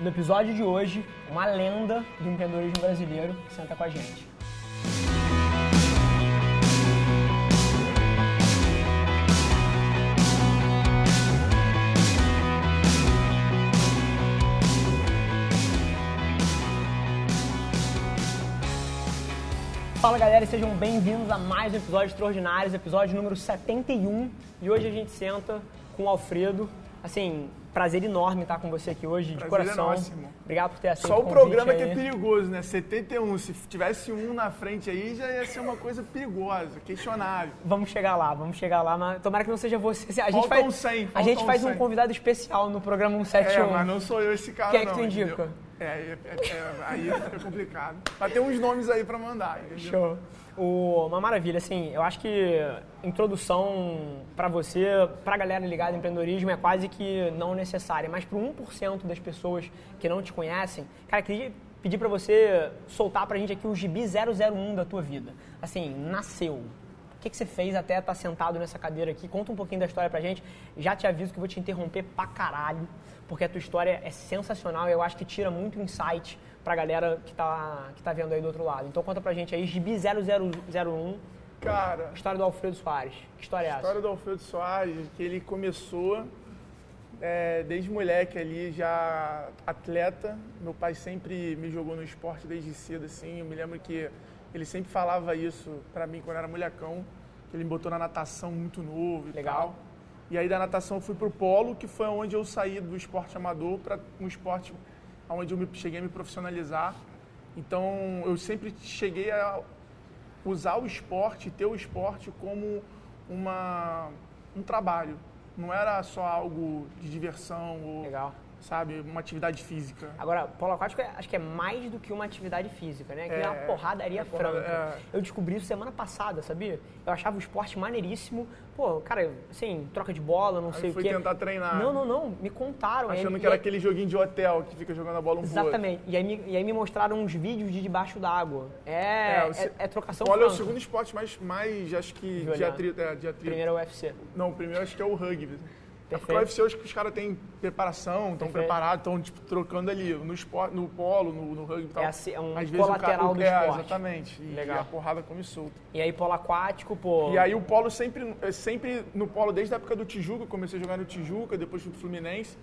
No episódio de hoje, uma lenda do empreendedorismo brasileiro senta com a gente. Fala galera e sejam bem-vindos a mais um episódio extraordinário, episódio número 71. E hoje a gente senta com o Alfredo. Assim, prazer enorme estar com você aqui hoje, de Prazer coração. é nosso, irmão. Obrigado por ter aceito Só o convite programa que aí. é perigoso, né? 71. Se tivesse um na frente aí, já ia ser uma coisa perigosa, questionável. Vamos chegar lá, vamos chegar lá, mas tomara que não seja você. A gente Faltam faz, 100, a gente faz um 100. convidado especial no programa É, 171. mas não sou eu esse cara, Quem é que não. tu indica? entendeu? É, é, é, é, aí fica complicado. Mas tem uns nomes aí pra mandar, entendeu? Show. O, uma maravilha, assim, eu acho que introdução para você, pra galera ligada em empreendedorismo é quase que não necessária, mas pro 1% das pessoas que não te conhecem, cara, queria pedir para você soltar pra gente aqui o gibi 001 da tua vida. Assim, nasceu. O que, que você fez até estar sentado nessa cadeira aqui? Conta um pouquinho da história pra gente. Já te aviso que eu vou te interromper pra caralho, porque a tua história é sensacional e eu acho que tira muito insight pra galera que tá, que tá vendo aí do outro lado. Então conta pra gente aí, Gibi 0001, Cara, história do Alfredo Soares. Que história é a essa? história do Alfredo Soares, que ele começou é, desde moleque ali, já atleta. Meu pai sempre me jogou no esporte desde cedo, assim. Eu me lembro que ele sempre falava isso pra mim quando eu era molecão, que ele me botou na natação muito novo e Legal. tal. E aí da natação eu fui pro polo, que foi onde eu saí do esporte amador para um esporte onde eu me, cheguei a me profissionalizar. Então eu sempre cheguei a usar o esporte, ter o esporte como uma, um trabalho. Não era só algo de diversão ou, Legal. Sabe, uma atividade física. Agora, polo aquático é- acho que é mais do que uma atividade física, né? Que é, É, uma porradaria é franca. é. Eu descobri isso semana passada, sabia? Eu achava o esporte maneiríssimo. Pô, cara, assim, troca de bola, não sei Aí o fui quê. tentar treinar. Não, não, não. Me contaram. Achando aí- que era aquele joguinho de hotel que fica jogando a bola um. Exatamente. E aí, me, e aí me mostraram uns vídeos de debaixo d'água. É, É, é, você- é trocação Olha, é o segundo esporte mais, mais acho que, atrito. É. Primeiro é o UFC. Não, o primeiro acho que é o rugby. É porque Perfeito. o UFC hoje que os caras têm preparação, estão preparados, estão tipo, trocando ali no, esporte, no polo, no, no rugby e tal. É assim, é um Às vezes o colateral cara, do é, esporte. Exatamente. E Legal. a porrada come solta. E aí, polo aquático, pô. E aí o polo sempre, é sempre no polo, desde a época do Tijuca, comecei a jogar no Tijuca, depois fui pro Fluminense.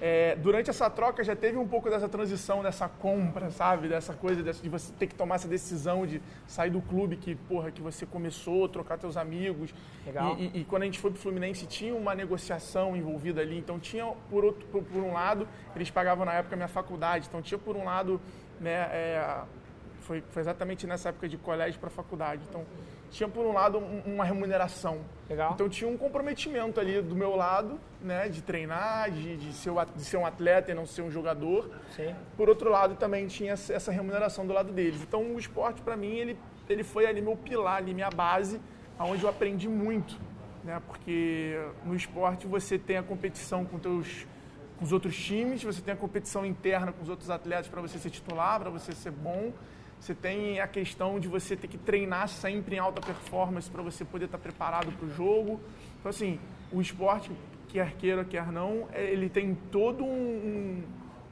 É, durante essa troca já teve um pouco dessa transição, dessa compra, sabe? Dessa coisa de você ter que tomar essa decisão de sair do clube que, porra, que você começou, trocar teus amigos. Legal. E, e- e quando a gente foi pro Fluminense tinha uma negociação envolvida ali. Então tinha, por, outro, por, por um lado, eles pagavam na época a minha faculdade. Então tinha, por um lado, né, é, foi, foi exatamente nessa época de colégio para faculdade. Então tinha, por um lado, um- uma remuneração. Legal. Então tinha um comprometimento ali do meu lado, né, de treinar, de, de, ser, de ser um atleta e não ser um jogador. Sim. Por outro lado, também tinha essa essa remuneração do lado deles. Então o esporte, para mim, ele, ele foi ali meu pilar, ali minha base, aonde eu aprendi muito. Né, porque no esporte você tem a competição com, teus, com os outros times, você tem a competição interna com os outros atletas para você ser titular, para você ser bom. Você tem a questão de você ter que treinar sempre em alta performance para você poder estar preparado para o jogo. Então, assim, o esporte, quer queira, quer não, é- ele tem todo um,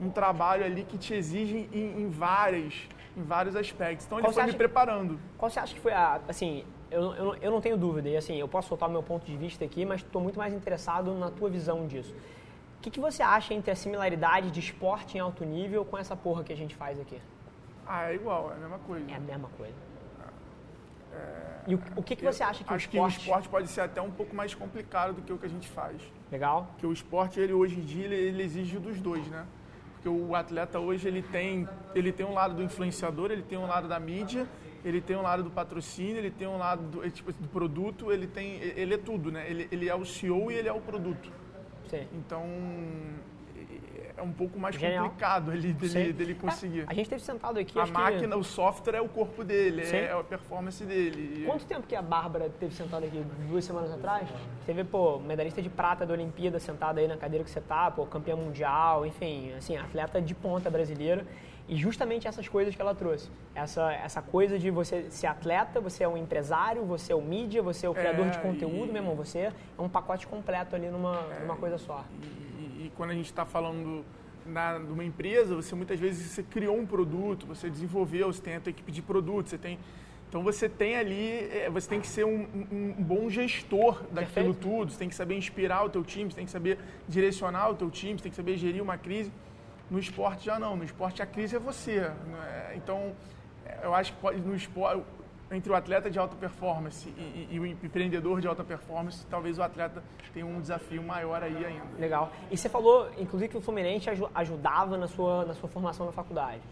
um, um trabalho ali que te exige em, em várias, em vários aspectos. Então, ele Qual foi você me acha- preparando. Qual você acha que foi a. Assim, eu, eu, eu não tenho dúvida, e assim, eu posso soltar o meu ponto de vista aqui, mas estou muito mais interessado na tua visão disso. O que, que você acha entre a similaridade de esporte em alto nível com essa porra que a gente faz aqui? Ah, é igual, é a mesma coisa. É a mesma coisa. E o, o que, que você acha que Acho o que o esporte... esporte pode ser até um pouco mais complicado do que o que a gente faz. Legal? Porque o esporte, ele hoje em dia, ele, ele exige dos dois, né? Porque o atleta hoje, ele tem, ele tem um lado do influenciador, ele tem um lado da mídia, ele tem um lado do patrocínio, ele tem um lado do, é, tipo, do produto, ele tem, ele é tudo, né? Ele, ele é o CEO e ele é o produto. Sim. Então, é um pouco mais Genial. complicado ali dele, dele conseguir. É, a gente teve sentado aqui, A acho que- máquina, o software é o corpo dele, Sim. é a performance dele. Quanto tempo que a Bárbara teve sentada aqui? Duas semanas atrás? Você vê, pô, medalhista de prata da Olimpíada sentada aí na cadeira que você tá, pô, campeã mundial, enfim, assim, atleta de ponta brasileira. E justamente essas coisas que ela trouxe. Essa, essa coisa de você ser atleta, você é um empresário, você é o mídia, você é o criador É, de conteúdo, e- meu irmão. Você é um pacote completo ali numa, numa coisa só. E quando a gente está falando na, numa empresa, você muitas vezes você criou um produto, você desenvolveu, você tem a tua equipe de produto, você tem então você tem ali, é, você tem que ser um, um, um bom gestor daquilo Perfeito. tudo, você tem que saber inspirar o teu time, você tem que saber direcionar o teu time, você tem que saber gerir uma crise. No esporte já não, no esporte a crise é você. Né? Então, eu acho que pode, no esporte, entre o atleta de alta performance e, e, e, o empreendedor de alta performance, talvez o atleta tenha um desafio maior aí ainda. Legal. E você falou, inclusive, que o Fluminense ajudava na sua, na sua formação na faculdade.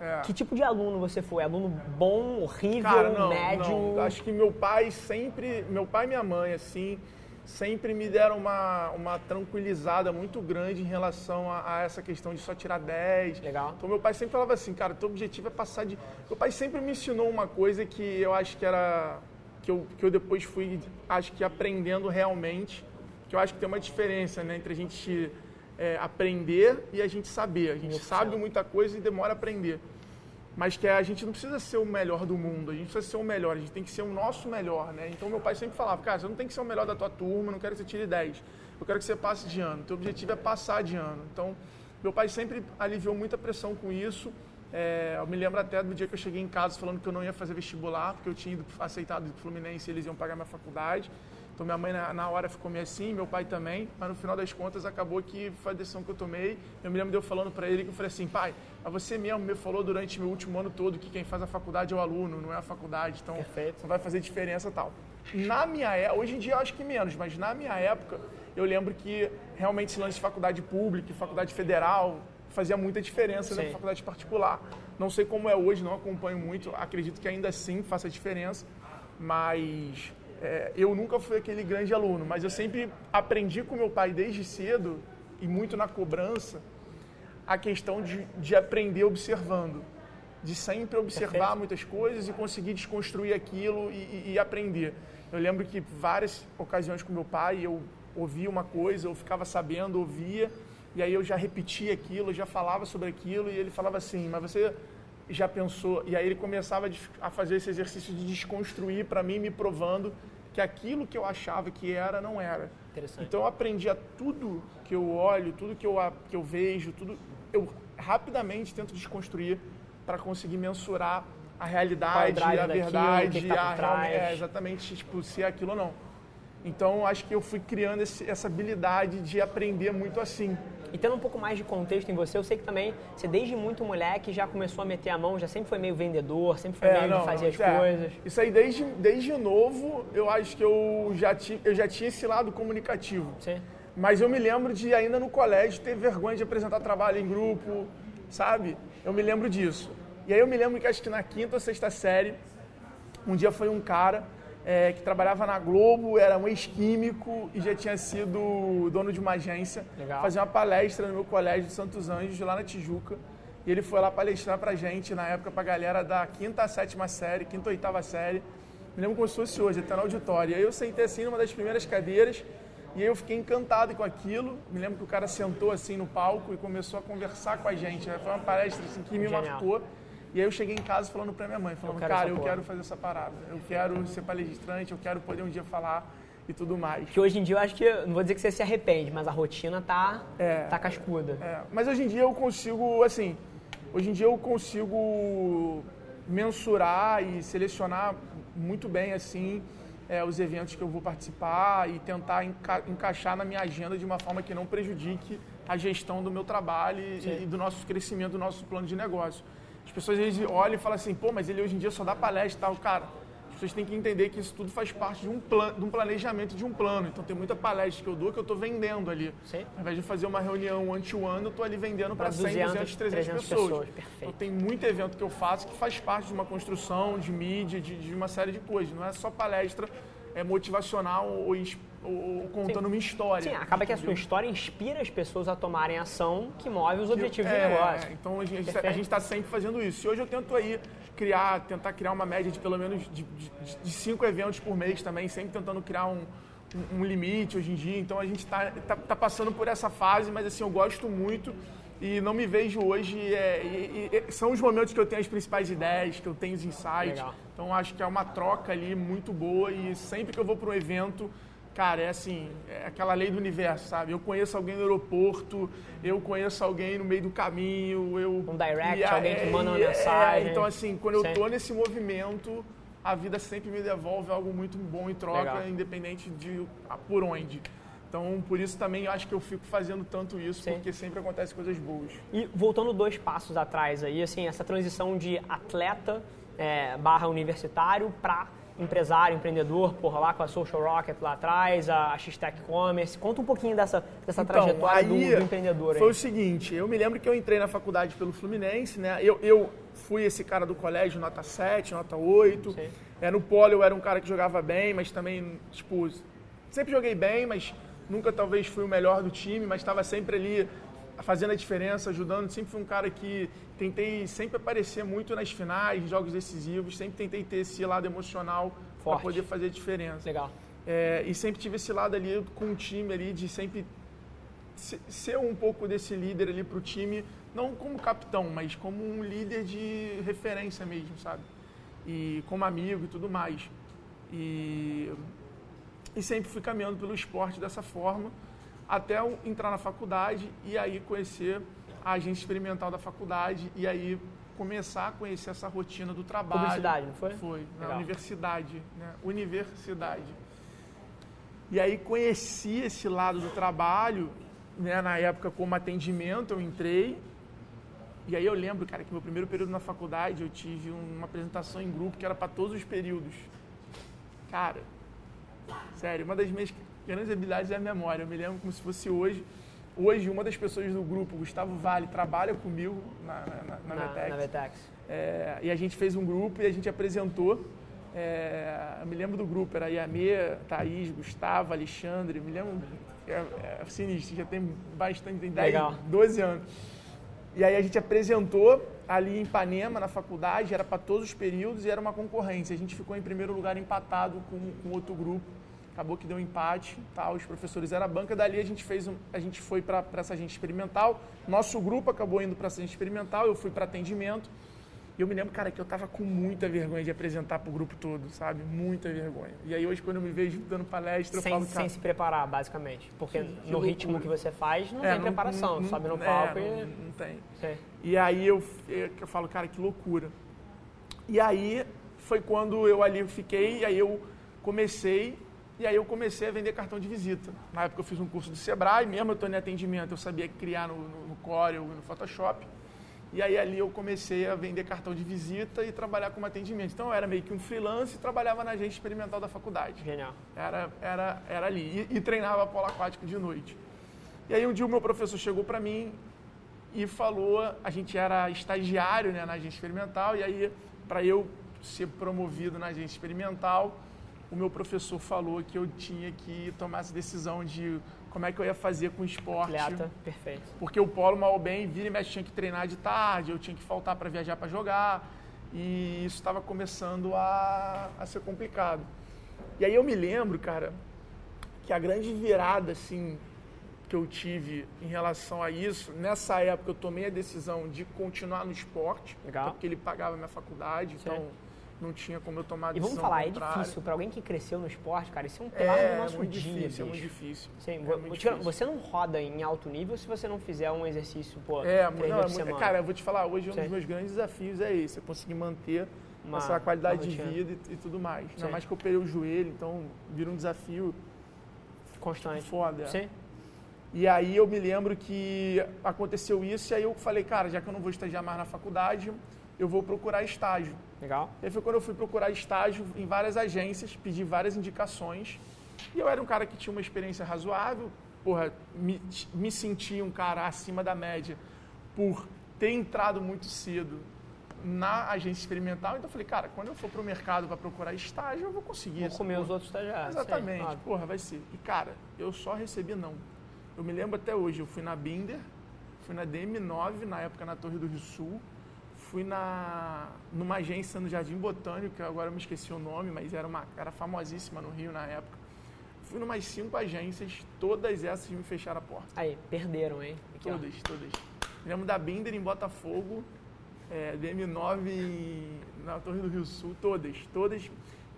É. Que tipo de aluno você foi? Aluno bom, horrível, Cara, não, médio? Não. Acho que meu pai sempre, meu pai e minha mãe, assim, sempre me deram uma, uma tranquilizada muito grande em relação a, a, essa questão de só tirar 10. Legal. Então meu pai sempre falava assim, cara, teu objetivo é passar de. Meu pai sempre me ensinou uma coisa que eu acho que era. que eu, que eu depois fui, acho que aprendendo realmente. Que eu acho que tem uma diferença, né, entre a gente é, aprender e a gente saber. A gente sabe muita coisa e demora a aprender. Mas que a gente não precisa ser o melhor do mundo, a gente precisa ser o melhor, a gente tem que ser o nosso melhor, né? Então meu pai sempre falava, cara, você não tem que ser o melhor da tua turma, não quero que você tire 10, eu quero que você passe de ano, teu objetivo é passar de ano. Então meu pai sempre aliviou muita pressão com isso. É, eu me lembro até do dia que eu cheguei em casa falando que eu não ia fazer vestibular, porque eu tinha ido aceitado do Fluminense e eles iam pagar minha faculdade. Então minha mãe na, na, hora ficou meio assim, meu pai também, mas no final das contas acabou que foi a decisão que eu tomei. Eu me lembro de eu falando para ele que eu falei assim, pai, mas você mesmo me falou durante meu último ano todo que quem faz a faculdade é o aluno, não é a faculdade, então Perfeito. não vai fazer diferença tal. Na minha época, hoje em dia eu acho que menos, mas na minha época eu lembro que realmente esse lance de faculdade pública, faculdade federal, fazia muita diferença na faculdade particular. Não sei como é hoje, não acompanho muito, acredito que ainda assim faça diferença, mas é, eu nunca fui aquele grande aluno, mas eu sempre aprendi com meu pai desde cedo, e muito na cobrança, a questão de, de aprender observando. De sempre observar Perfeito. muitas coisas e conseguir desconstruir aquilo e, e, e, aprender. Eu lembro que várias ocasiões com meu pai, eu ouvia uma coisa, eu ficava sabendo, ouvia, e aí eu já repetia aquilo, eu já falava sobre aquilo, e ele falava assim, mas você já pensou? E aí ele começava a fazer esse exercício de desconstruir para mim, me provando que aquilo que eu achava que era, não era. Então eu aprendi a tudo que eu olho, tudo que eu, que eu vejo, tudo eu rapidamente tento desconstruir para conseguir mensurar a realidade, a verdade, tá a real, é, exatamente tipo, se é aquilo ou não. Então acho que eu fui criando esse, essa habilidade de aprender muito assim. E tendo um pouco mais de contexto em você, eu sei que também você desde muito moleque já começou a meter a mão, já sempre foi meio vendedor, sempre foi é, meio não, de fazer as é. coisas. Isso aí desde, desde novo, eu acho que eu já, ti, eu já tinha esse lado comunicativo. Sim. Mas eu me lembro de ainda no colégio ter vergonha de apresentar trabalho em grupo, sabe? Eu me lembro disso. E aí eu me lembro que acho que na quinta ou sexta série, um dia foi um cara é, que trabalhava na Globo, era um ex-químico e já tinha sido dono de uma agência. Legal. Fazia uma palestra no meu colégio de Santos Anjos, lá na Tijuca. E ele foi lá palestrar pra gente, na época, pra galera da quinta a sétima série, quinta ou oitava série. Me lembro como se fosse hoje, até no auditório. E aí eu sentei assim numa das primeiras cadeiras e aí eu fiquei encantado com aquilo. Me lembro que o cara sentou assim no palco e começou a conversar com a gente. Foi uma palestra assim, que me Genial. marcou. E aí eu cheguei em casa falando pra minha mãe, falando, eu cara, eu porra. quero fazer essa parada. Eu quero ser palestrante, eu quero poder um dia falar e tudo mais. Que hoje em dia eu acho que, não vou dizer que você se arrepende, mas a rotina tá, é, tá cascuda. É, mas hoje em dia eu consigo, assim, hoje em dia eu consigo mensurar e selecionar muito bem, assim, é, os eventos que eu vou participar e tentar enca encaixar na minha agenda de uma forma que não prejudique a gestão do meu trabalho e, e do nosso crescimento, do nosso plano de negócio. As pessoas às vezes olham e falam assim, pô, mas ele hoje em dia só dá palestra e tal. Cara, as pessoas têm que entender que isso tudo faz parte de um, plano, de um planejamento de um plano. Então tem muita palestra que eu dou que eu estou vendendo ali. Sim. Ao invés de fazer uma reunião one-to-one, eu estou ali vendendo para 100, 200, 300, 300 pessoas. pessoas. Então tem muito evento que eu faço que faz parte de uma construção, de mídia, de, de uma série de coisas. Não é só palestra é motivacional ou, ou contando Sim. uma história. Sim, acaba que a sua história inspira as pessoas a tomarem ação que move os objetivos é, do negócio. Então a gente está sempre fazendo isso. E hoje eu tento aí criar, tentar criar uma média de pelo menos de, de, de cinco eventos por mês também, sempre tentando criar um, um, um limite hoje em dia. Então a gente está tá, tá passando por essa fase, mas assim, eu gosto muito e não me vejo hoje. É, e, e, são os momentos que eu tenho as principais ideias, que eu tenho os insights. Legal. Então acho que é uma troca ali muito boa e sempre que eu vou para um evento cara, é assim, é aquela lei do universo, sabe? Eu conheço alguém no aeroporto, eu conheço alguém no meio do caminho, eu... Um direct, alguém que manda uma é, mensagem. É, então, assim, quando eu tô nesse movimento, a vida sempre me devolve algo muito bom em troca, Legal. independente de por onde. Então, por isso também eu acho que eu fico fazendo tanto isso, Sim. porque sempre acontecem coisas boas. E voltando dois passos atrás aí, assim, essa transição de atleta é, barra universitário para empresário, empreendedor, porra, lá com a Social Rocket lá atrás, a X-Tech Commerce. Conta um pouquinho dessa, dessa trajetória do, do empreendedor Então, Foi aí. o seguinte, eu me lembro que eu entrei na faculdade pelo Fluminense, né? Eu, eu fui esse cara do colégio, nota 7, nota 8. Sim. É, no polo eu era um cara que jogava bem, mas também, tipo, sempre joguei bem, mas nunca talvez fui o melhor do time, mas estava sempre ali fazendo a diferença, ajudando. Sempre fui um cara que tentei sempre aparecer muito nas finais, jogos decisivos, sempre tentei ter esse lado emocional para poder fazer a diferença. Legal. É, e sempre tive esse lado ali com o time ali de sempre se- ser um pouco desse líder ali para o time, não como capitão, mas como um líder de referência mesmo, sabe? E como amigo e tudo mais. E, e sempre fui caminhando pelo esporte dessa forma, até entrar na faculdade e aí conhecer a agência experimental da faculdade e aí começar a conhecer essa rotina do trabalho. Publicidade, não foi? Foi, na Legal. universidade, né? Universidade. E aí conheci esse lado do trabalho, né? Na época como atendimento eu entrei. E aí eu lembro, cara, que meu primeiro período na faculdade eu tive uma apresentação em grupo que era para todos os períodos. Cara, sério, uma das minhas grandes habilidades é a memória. Eu me lembro como se fosse hoje. Hoje, uma das pessoas do grupo, Gustavo Vale, trabalha comigo na, na, na, na Vetex. na Vetex. É, e a gente fez um grupo e a gente apresentou. É, eu me lembro do grupo, era Yamê, Thaís, Gustavo, Alexandre, me lembro. É, é sinistro, já tem bastante, tem 10, Legal. 12 anos. E aí a gente apresentou ali em Ipanema, na faculdade, era para todos os períodos e era uma concorrência. A gente ficou em primeiro lugar empatado com, com outro grupo. Acabou que deu um empate, tal, os professores eram a banca. Dali a gente fez um, a gente foi para essa agente experimental. Nosso grupo acabou indo para essa agente experimental, eu fui para atendimento. E eu me lembro, cara, que eu tava com muita vergonha de apresentar pro grupo todo, sabe? Muita vergonha. E aí hoje quando eu me vejo dando palestra, eu Sem, falo, cara, sem se preparar, basicamente. Porque Que- que no ritmo que você faz, não é, tem preparação. não- sobe no é, palco não, e... não tem. Sim. E aí eu, eu, eu falo, cara, que loucura. E aí foi quando eu ali fiquei, e aí eu comecei, e aí eu comecei a vender cartão de visita. Na época eu fiz um curso do Sebrae, mesmo eu estou em atendimento, eu sabia criar no, no, no Corel no Photoshop. E aí ali eu comecei a vender cartão de visita e trabalhar como atendimento. Então eu era meio que um freelance e trabalhava na agência experimental da faculdade. Genial. Era, era, era ali. E, e treinava polo aquático de noite. E aí um dia o meu professor chegou para mim e falou, a gente era estagiário né, na agência experimental, e aí para eu ser promovido na agência experimental, o meu professor falou que eu tinha que tomar essa decisão de como é que eu ia fazer com o esporte. Atleta, perfeito. Porque o polo mal ou bem, vira e mexe, tinha que treinar de tarde, eu tinha que faltar para viajar para jogar, e isso estava começando a, a ser complicado. E aí eu me lembro, cara, que a grande virada, assim, que eu tive em relação a isso, nessa época eu tomei a decisão de continuar no esporte, Legal. porque ele pagava minha faculdade, então não tinha como eu tomar a E decisão vamos falar, é contrária. difícil. Para alguém que cresceu no esporte, cara, isso é um pilar É, do nosso muito dia, difícil, é muito difícil. Sim, É muito tira- difícil. você não roda em alto nível se você não fizer um exercício, pô, É, três não, é vezes semana. cara, eu vou te falar, hoje um Sim. dos meus grandes desafios é esse, é conseguir manter Uma- essa qualidade de vida e, e tudo mais. Ainda mais que eu operei o joelho, então vira um desafio Constante. foda. é. Sim. E aí eu me lembro que aconteceu isso e aí eu falei, cara, já que eu não vou estagiar mais na faculdade, eu vou procurar estágio. Legal. E aí foi quando eu fui procurar estágio em várias agências, pedi várias indicações. E eu era um cara que tinha uma experiência razoável, porra, me, me sentia um cara acima da média por ter entrado muito cedo na agência experimental. Então eu falei, cara, quando eu for pro mercado para procurar estágio, eu vou conseguir. Vou comer porra. os outros estagiários. Exatamente, Sim, porra, vai ser. E cara, eu só recebi não. Eu me lembro até hoje, eu fui na Binder, fui na DM9, na época na Torre do Rio Sul, fui na numa agência no Jardim Botânico, que agora eu me esqueci o nome, mas era uma era famosíssima no Rio na época. Fui numas cinco agências, todas essas me fecharam a porta. Aí, perderam, hein? Aqui, ó. Todas, todas. Me lembro da Binder em Botafogo, é, DM9 em- na Torre do Rio Sul, todas, todas.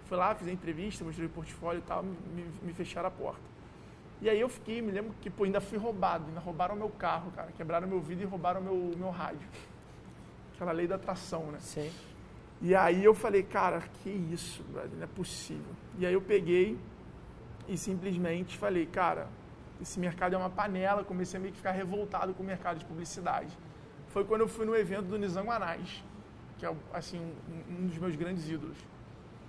Fui lá, fiz a entrevista, mostrei o portfólio e tal, me, me fecharam a porta. E aí eu fiquei, me lembro que pô, ainda fui roubado, ainda roubaram meu carro, cara. Quebraram meu vidro e roubaram meu, meu rádio. Aquela lei da atração, né? Sim. E aí eu falei, cara, que isso, brother, não é possível. E aí eu peguei e simplesmente falei, cara, esse mercado é uma panela, comecei a meio que ficar revoltado com o mercado de publicidade. Foi quando eu fui no evento do Nizam Anais, que é assim um, um dos meus grandes ídolos,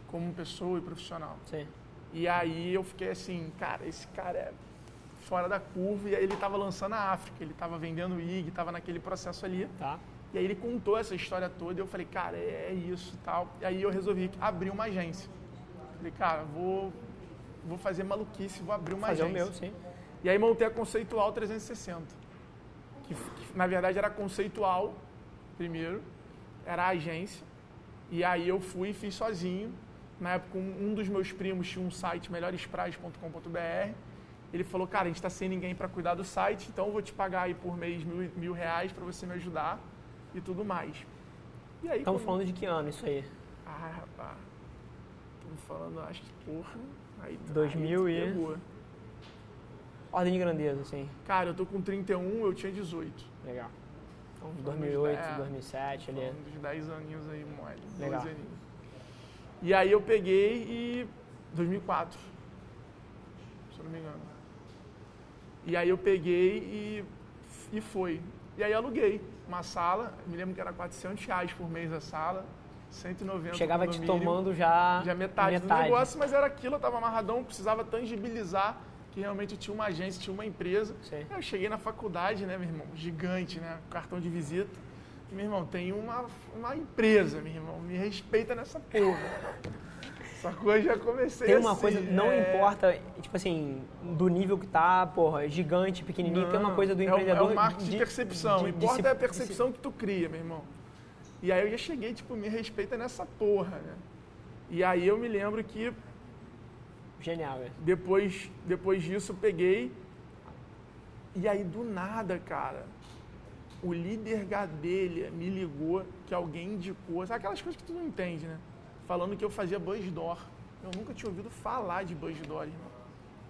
como pessoa e profissional. Sim. E aí eu fiquei assim, cara, esse cara é fora da curva, e aí ele estava lançando a África, ele estava vendendo IG, estava naquele processo ali. Tá. E aí ele contou essa história toda e eu falei, cara, é, é isso e tal. E aí eu resolvi abrir uma agência. Falei, cara, vou, vou fazer maluquice, vou abrir uma Fazer o agência. meu, sim. E aí montei a Conceitual 360. Que, que, na verdade era Conceitual primeiro, era a agência. E aí eu fui e fiz sozinho. Na época um, um dos meus primos tinha um site melhorespraias.com.br. Ele falou, cara, a gente está sem ninguém para cuidar do site, então eu vou te pagar aí por mês mil, mil reais para você me ajudar e tudo mais. E aí, Estamos quando- falando de que ano isso aí? Ah, rapaz. Estamos falando, acho que, porra. Aí, 2000 aí tu e- pegou. Ordem de grandeza, assim. Cara, eu tô com 31, eu tinha 18. Legal. Então, Falando 2008, de- é, 2007 ali. dos 10 aninhos aí, mole. Legal. 12 aninhos. E aí eu peguei e. 2004. Se eu não me engano. E aí eu peguei e, e foi. E aí aluguei uma sala, me lembro que era 400 reais por mês a sala, 190 Chegava te mínimo. tomando já, Já metade, do negócio, mas era aquilo, eu tava amarradão, precisava tangibilizar que realmente tinha uma agência, tinha uma empresa. Sei. Eu cheguei na faculdade, né, meu irmão? Gigante, né? Cartão de visita. Meu irmão, tem uma, uma empresa, meu irmão. Me respeita nessa porra. Sacou? Eu já comecei Tem uma assim, coisa, não é- importa, tipo assim, do nível que tá, porra, gigante, pequenininho, tem uma Não, coisa do é o- empreendedor. É o marketing de, percepção. de- o de importa se- é a de percepção que tu cria, meu irmão. E aí eu já cheguei, tipo, me respeita nessa porra, né? E aí eu me lembro que Genial, velho. depois, depois disso peguei. E aí do nada, cara, o líder Gadelha me ligou que alguém indicou. Sabe aquelas coisas que tu não entende, né? Falando que eu fazia Buzz Door. Eu nunca tinha ouvido falar de Buzz Door, irmão.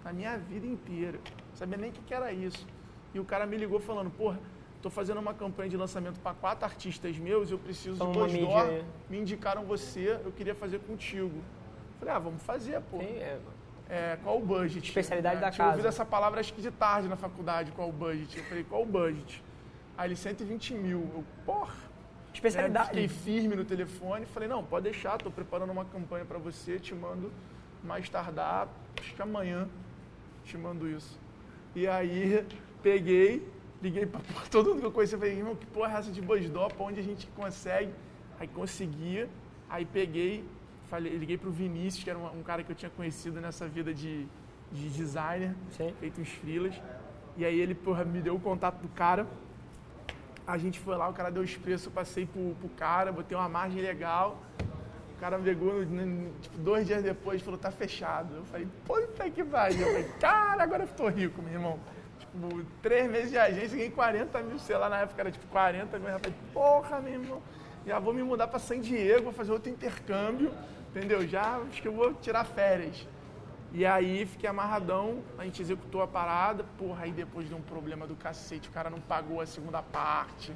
Na minha vida inteira. Não sabia nem o que, que era isso. E o cara me ligou falando, porra, tô fazendo uma campanha de lançamento para quatro artistas meus, eu preciso Toma de Buzz Door. aí. Me indicaram você, eu queria fazer contigo. Falei, ah, vamos fazer, pô. É, É, qual o budget? Especialidade da Tinha casa. ouvido essa palavra acho que de tarde na faculdade, qual o budget. Eu falei, qual o budget? Aí ele, 120 mil. Eu, porra. Especialidade. Né? Fiquei firme no telefone. Falei, não, pode deixar, tô preparando uma campanha para você, te mando mais tardar, acho que amanhã te mando isso. E aí, peguei, liguei para todo mundo que eu conhecia, falei, irmão, que porra é essa de Buzzdopa, onde a gente consegue? Aí conseguia, aí peguei, falei, liguei pro Vinícius, que era um, um cara que eu tinha conhecido nessa vida de, de designer, Sim. feito uns freelas. E aí ele, porra, me deu o contato do cara. A gente foi lá, o cara deu os preços, eu passei pro, pro cara, botei uma margem legal. O cara no- tipo, dois dias depois, falou, tá fechado. Eu falei, puta que pariu. Eu falei, cara, agora eu tô rico, meu irmão. Tipo, três meses de agência, ganhei 40 mil, sei lá, na época era tipo 40 mil. Eu falei, porra, meu irmão, já vou me mudar pra San Diego, vou fazer outro intercâmbio, entendeu? Já acho que eu vou tirar férias. E aí fiquei amarradão, a gente executou a parada, porra, aí depois deu um problema do cacete, o cara não pagou a segunda parte.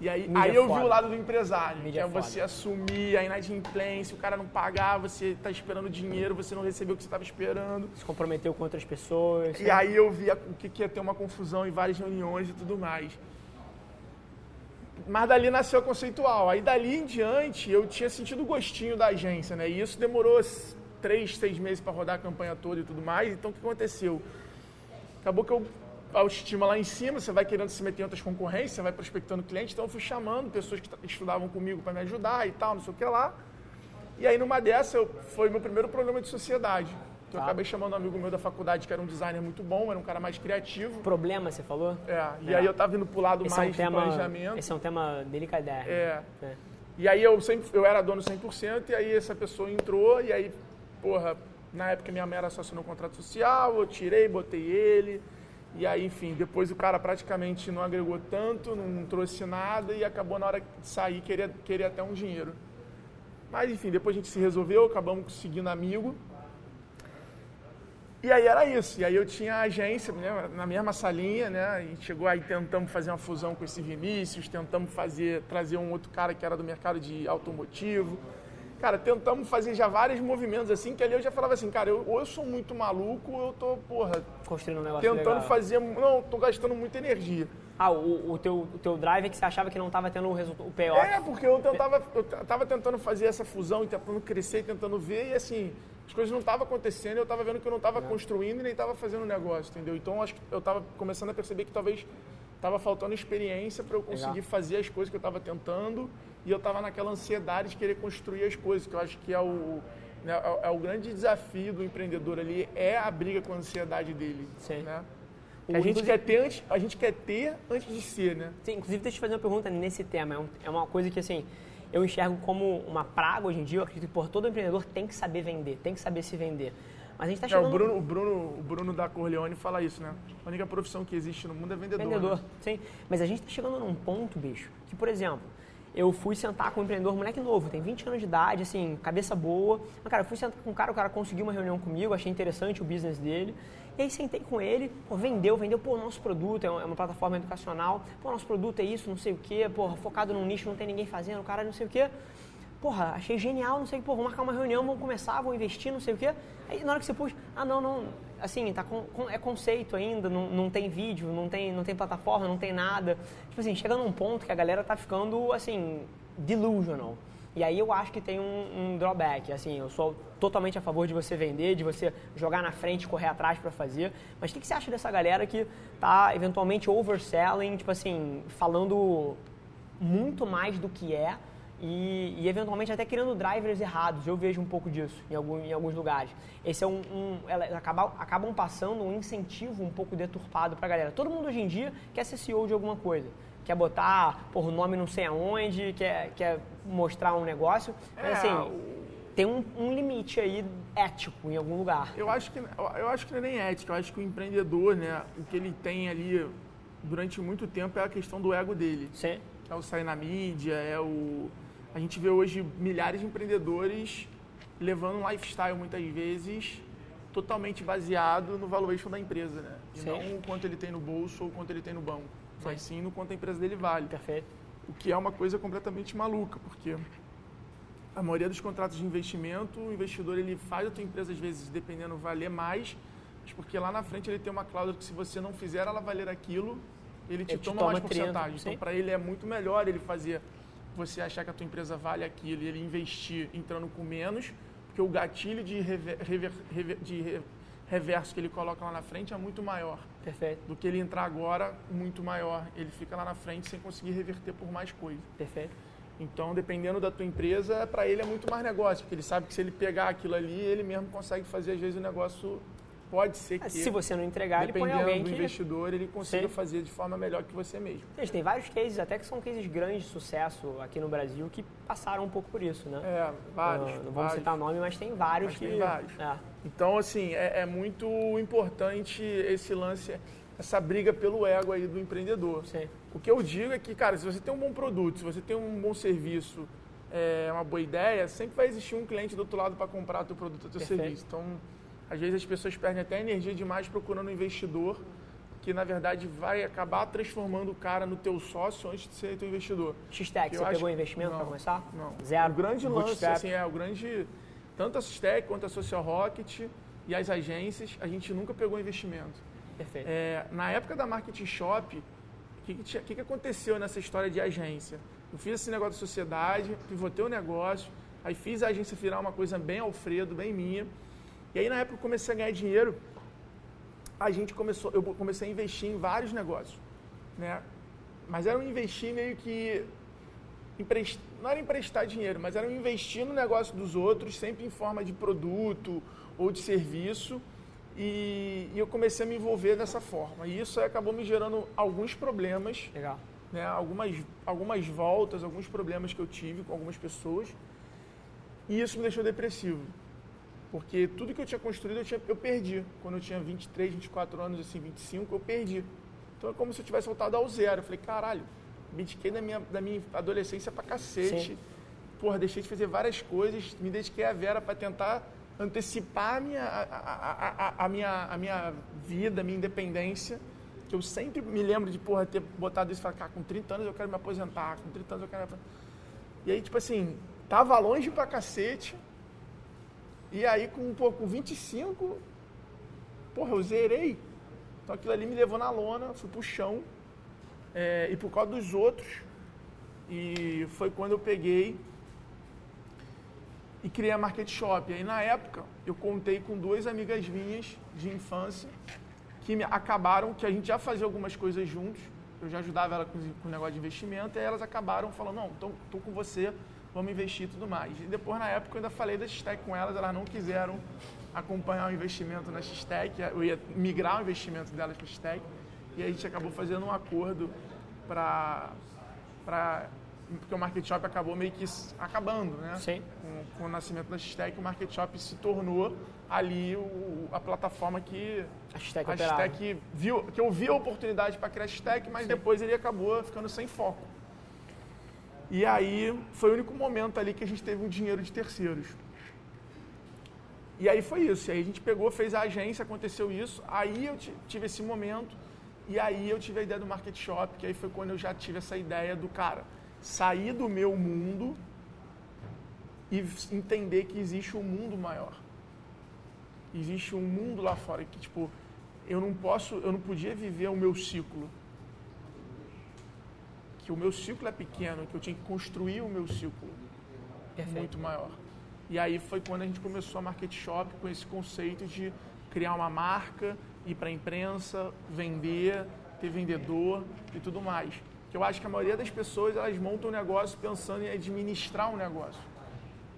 E aí, Mídia aí eu vi o lado do empresário, Mídia que é você foda. assumir a inadimplência, o cara não pagar, você tá esperando dinheiro, você não recebeu o que você estava esperando. Se comprometeu com outras pessoas. E aí eu vi o que, que ia ter uma confusão em várias reuniões e tudo mais. Mas dali nasceu a conceitual. Aí dali em diante eu tinha sentido o gostinho da agência, né? E isso demorou três, seis meses para rodar a campanha toda e tudo mais. Então o que aconteceu? Acabou que eu, a autoestima lá em cima, você vai querendo se meter em outras concorrências, você vai prospectando cliente. Então eu fui chamando pessoas que estudavam comigo para me ajudar e tal, não sei o que lá. E aí numa dessa eu, foi meu primeiro problema de sociedade. Eu Tá. acabei chamando um amigo meu da faculdade que era um designer muito bom, era um cara mais criativo. Problema, você falou? É, e É. aí eu tava indo pro lado Esse é, um mais tema, planejamento. esse é um tema delicadérrimo. É. É. E aí eu sempre, eu era dono 100%, e aí essa pessoa entrou, e aí, porra, na época minha mãe era só assinou um contrato social, eu tirei, botei ele, e aí, enfim, depois o cara praticamente não agregou tanto, não trouxe nada, e acabou na hora de sair, querer, querer até um dinheiro. Mas enfim, depois a gente se resolveu, acabamos conseguindo amigo. E aí era isso. E aí eu tinha a agência né, na mesma salinha, né? Gente chegou aí, tentamos fazer uma fusão com esse Vinícius, tentamos fazer, trazer um outro cara que era do mercado de automotivo. Cara, tentamos fazer já vários movimentos assim, que ali eu já falava assim, cara, eu, ou eu sou muito maluco, ou eu tô, porra, Construindo um negócio tentando legal. fazer. Não, tô gastando muita energia. Ah, o, o, teu, o teu drive é que você achava que não estava tendo o resultado, o payoff. É, porque eu tentava, eu tava tentando fazer essa fusão e tentando crescer, tentando ver, e assim, as coisas não estavam acontecendo, eu estava vendo que eu não estava construindo e nem estava fazendo negócio, entendeu? Então acho que eu estava começando a perceber que talvez estava faltando experiência para eu conseguir Legal. fazer as coisas que eu estava tentando e eu estava naquela ansiedade de querer construir as coisas, que eu acho que é o, né, é, é o grande desafio do empreendedor ali, é a briga com a ansiedade dele, Sim. né? O- a gente quer ter antes, a gente quer ter antes de ser, né? Sim, inclusive, deixa eu te fazer uma pergunta nesse tema. É, um- é uma coisa que, assim, eu enxergo como uma praga hoje em dia. Eu acredito que, por todo empreendedor tem que saber vender, tem que saber se vender. Mas a gente É, chegando... o, Bruno, o, Bruno, o Bruno da Corleone fala isso, né? A única profissão que existe no mundo é vendedor. Vendedor, né? sim. Mas a gente está chegando num ponto, bicho, que, por exemplo, eu fui sentar com um empreendedor, moleque novo, tem 20 anos de idade, assim, cabeça boa. Mas, cara, eu fui sentar com um cara, o cara conseguiu uma reunião comigo, achei interessante o business dele. E aí sentei com ele, pô, vendeu, vendeu, pô, o nosso produto é uma, é uma plataforma educacional, pô, nosso produto é isso, não sei o quê, pô, focado num nicho, não tem ninguém fazendo, o cara não sei o quê. Porra, achei genial, não sei o que, pô, vamos marcar uma reunião, vamos começar, vamos investir, não sei o quê. Aí na hora que você puxa, ah, não, não, assim, tá com, com- é conceito ainda, não, não tem vídeo, não tem, não tem plataforma, não tem nada. Tipo assim, chega num ponto que a galera tá ficando, assim, delusional. E aí eu acho que tem um, um drawback, assim, eu sou totalmente a favor de você vender, de você jogar na frente, correr atrás para fazer. Mas o que, que você acha dessa galera que tá eventualmente overselling, tipo assim, falando muito mais do que é e, e, eventualmente até criando drivers errados. Eu vejo um pouco disso em, algum, em alguns lugares. Esse é um, um elas acabam, acabam passando um incentivo um pouco deturpado para a galera. Todo mundo hoje em dia quer ser CEO de alguma coisa. Quer botar por nome não sei aonde, quer, quer mostrar um negócio. Mas É, assim, tem um, um limite aí ético em algum lugar. Eu acho que eu acho que não é nem ética, eu acho que o empreendedor, né, o que ele tem ali durante muito tempo é a questão do ego dele. Sim. É o sair na mídia, é o a gente vê hoje milhares de empreendedores levando um lifestyle muitas vezes totalmente baseado no valuation da empresa, né? E Sim. não o quanto ele tem no bolso ou o quanto ele tem no banco, mas sim no quanto a empresa dele vale. Perfeito. O que é uma coisa completamente maluca, porque a maioria dos contratos de investimento, o investidor ele faz a tua empresa às vezes dependendo valer mais, mas porque lá na frente ele tem uma cláusula que se você não fizer ela valer aquilo, ele te Ele te toma, toma mais 30, porcentagem. sim. Então para ele é muito melhor ele fazer você achar que a tua empresa vale aquilo e ele investir entrando com menos, porque o gatilho de, rever- rever- rever- de re- reverso que ele coloca lá na frente é muito maior Perfeito. do que ele entrar agora muito maior. Ele fica lá na frente sem conseguir reverter por mais coisa. Perfeito. Então, dependendo da tua empresa, para ele é muito mais negócio, porque ele sabe que se ele pegar aquilo ali, ele mesmo consegue fazer, às vezes, o negócio pode ser que, Se você não entregar, ele põe dependendo alguém do que investidor, ele consiga Sim. fazer de forma melhor que você mesmo. Gente, tem vários cases, até que são cases grandes de sucesso aqui no Brasil, que passaram um pouco por isso, né? É, vários. Ah, não vamos citar nome, mas tem vários Mas que. tem vários. É, Então, assim, é, é muito importante esse lance, essa briga pelo ego aí do empreendedor. sim. O que eu digo é que, cara, se você tem um bom produto, se você tem um bom serviço, é, uma boa ideia, sempre vai existir um cliente do outro lado para comprar teu produto ou teu Perfeito. serviço. Então, às vezes as pessoas perdem até energia demais procurando um investidor que, na verdade, vai acabar transformando o cara no teu sócio antes de ser teu investidor. X-Tech, você acho- pegou investimento para começar? Não. Zero. O grande lance, assim, é o grande... Tanto a Sustec quanto a Social Rocket e as agências, a gente nunca pegou investimento. Perfeito. É, na época da Marketing Shop, o que, que, que que aconteceu nessa história de agência? Eu fiz esse negócio de sociedade, pivotei o negócio, aí fiz a agência virar uma coisa bem Alfredo, bem minha. E aí na época que eu comecei a ganhar dinheiro, a gente começou, eu comecei a investir em vários negócios, né? Mas era um investir meio que emprest- não era emprestar dinheiro, mas era um investir no negócio dos outros, sempre em forma de produto ou de serviço. E, e eu comecei a me envolver dessa forma. E isso aí acabou me gerando alguns problemas, Legal. né? algumas, algumas voltas, alguns problemas que eu tive com algumas pessoas. E isso me deixou depressivo. Porque tudo que eu tinha construído eu, tinha, eu perdi. Quando eu tinha 23, 24 anos, assim, 25, eu perdi. Então é como se eu tivesse voltado ao zero. Eu falei, caralho, me dediquei da minha, da minha adolescência pra cacete. Sim. porra, deixei de fazer várias coisas, me dediquei à Vera para tentar antecipar a minha, a, a, a, a, minha, a minha vida, a minha independência. Que eu sempre me lembro de, porra, ter botado isso e falar, cara, com 30 anos eu quero me aposentar, com 30 anos eu quero me aposentar. E aí, tipo assim, tava longe pra cacete. E aí, com, pô, com 25, porra, eu zerei. Então aquilo ali me levou na lona, fui pro chão. É, e por causa dos outros. E foi quando eu peguei e criei a Market Shop. Aí, na época, eu contei com duas amigas minhas de infância que me acabaram, que a gente já fazia algumas coisas juntos. Eu já ajudava ela com, o negócio de investimento. E elas acabaram falando, não, tô, tô com você, vamos investir e tudo mais. E depois, na época, eu ainda falei da X-Tech com elas, elas não quiseram acompanhar o investimento na X-Tech, eu ia migrar o investimento delas para a X-Tech. E a gente acabou fazendo um acordo para porque o Market Shop acabou meio que acabando, né? Sim. Com, com o nascimento da X-Tech, o Market Shop se tornou ali o, a plataforma que a X-Tech, a viu, que eu vi a oportunidade para criar a X-Tech, mas Sim. depois ele acabou ficando sem foco. E aí foi o único momento ali que a gente teve um dinheiro de terceiros. E aí foi isso. E aí a gente pegou, fez a agência, aconteceu isso. Aí eu tive esse momento. E aí eu tive a ideia do Market Shop, que aí foi quando eu já tive essa ideia do cara sair do meu mundo e entender que existe um mundo maior. Existe um mundo lá fora que tipo eu não posso, eu não podia viver o meu ciclo. Que o meu ciclo é pequeno, que eu tinha que construir o meu ciclo Perfeito. muito maior. E aí foi quando a gente começou a Market Shop com esse conceito de criar uma marca, ir para a imprensa, vender, ter vendedor e tudo mais que eu acho que a maioria das pessoas elas montam um negócio pensando em administrar um negócio.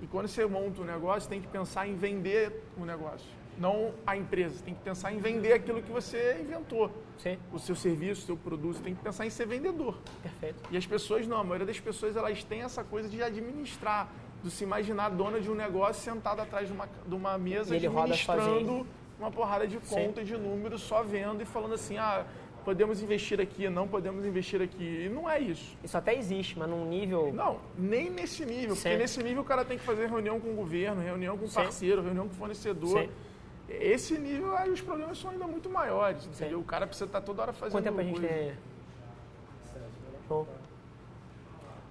E quando você monta um negócio, tem que pensar em vender o um negócio, não a empresa. Você tem que pensar em vender aquilo que você inventou. Sim. O seu serviço, o seu produto, você tem que pensar em ser vendedor. Perfeito. E as pessoas não, a maioria das pessoas elas têm essa coisa de administrar, de se imaginar dona de um negócio sentada atrás de uma, de uma mesa administrando uma porrada de conta, de números, só vendo e falando assim, ah, podemos investir aqui, não podemos investir aqui. E não é isso. Isso até existe, mas num nível. Não, nem nesse nível. Sim. Porque nesse nível o cara tem que fazer reunião com o governo, reunião com o parceiro, reunião com o fornecedor. Sim. Esse nível aí os problemas são ainda muito maiores, entendeu? Sim. O cara precisa estar toda hora fazendo. Quanto tempo a gente tem? Show.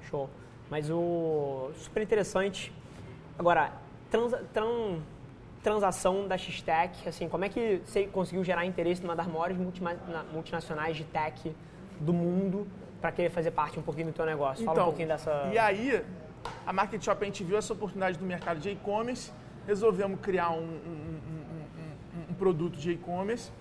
Show. Mas o. Super interessante. Agora, trans, trans, transação da X-Tech? Assim, como é que você conseguiu gerar interesse numa das maiores multinacionais de tech do mundo para querer fazer parte um pouquinho do teu negócio? Fala então, um pouquinho dessa... E aí, a Market Shop, a gente viu essa oportunidade do mercado de e-commerce, resolvemos criar um, um, um, produto de e-commerce.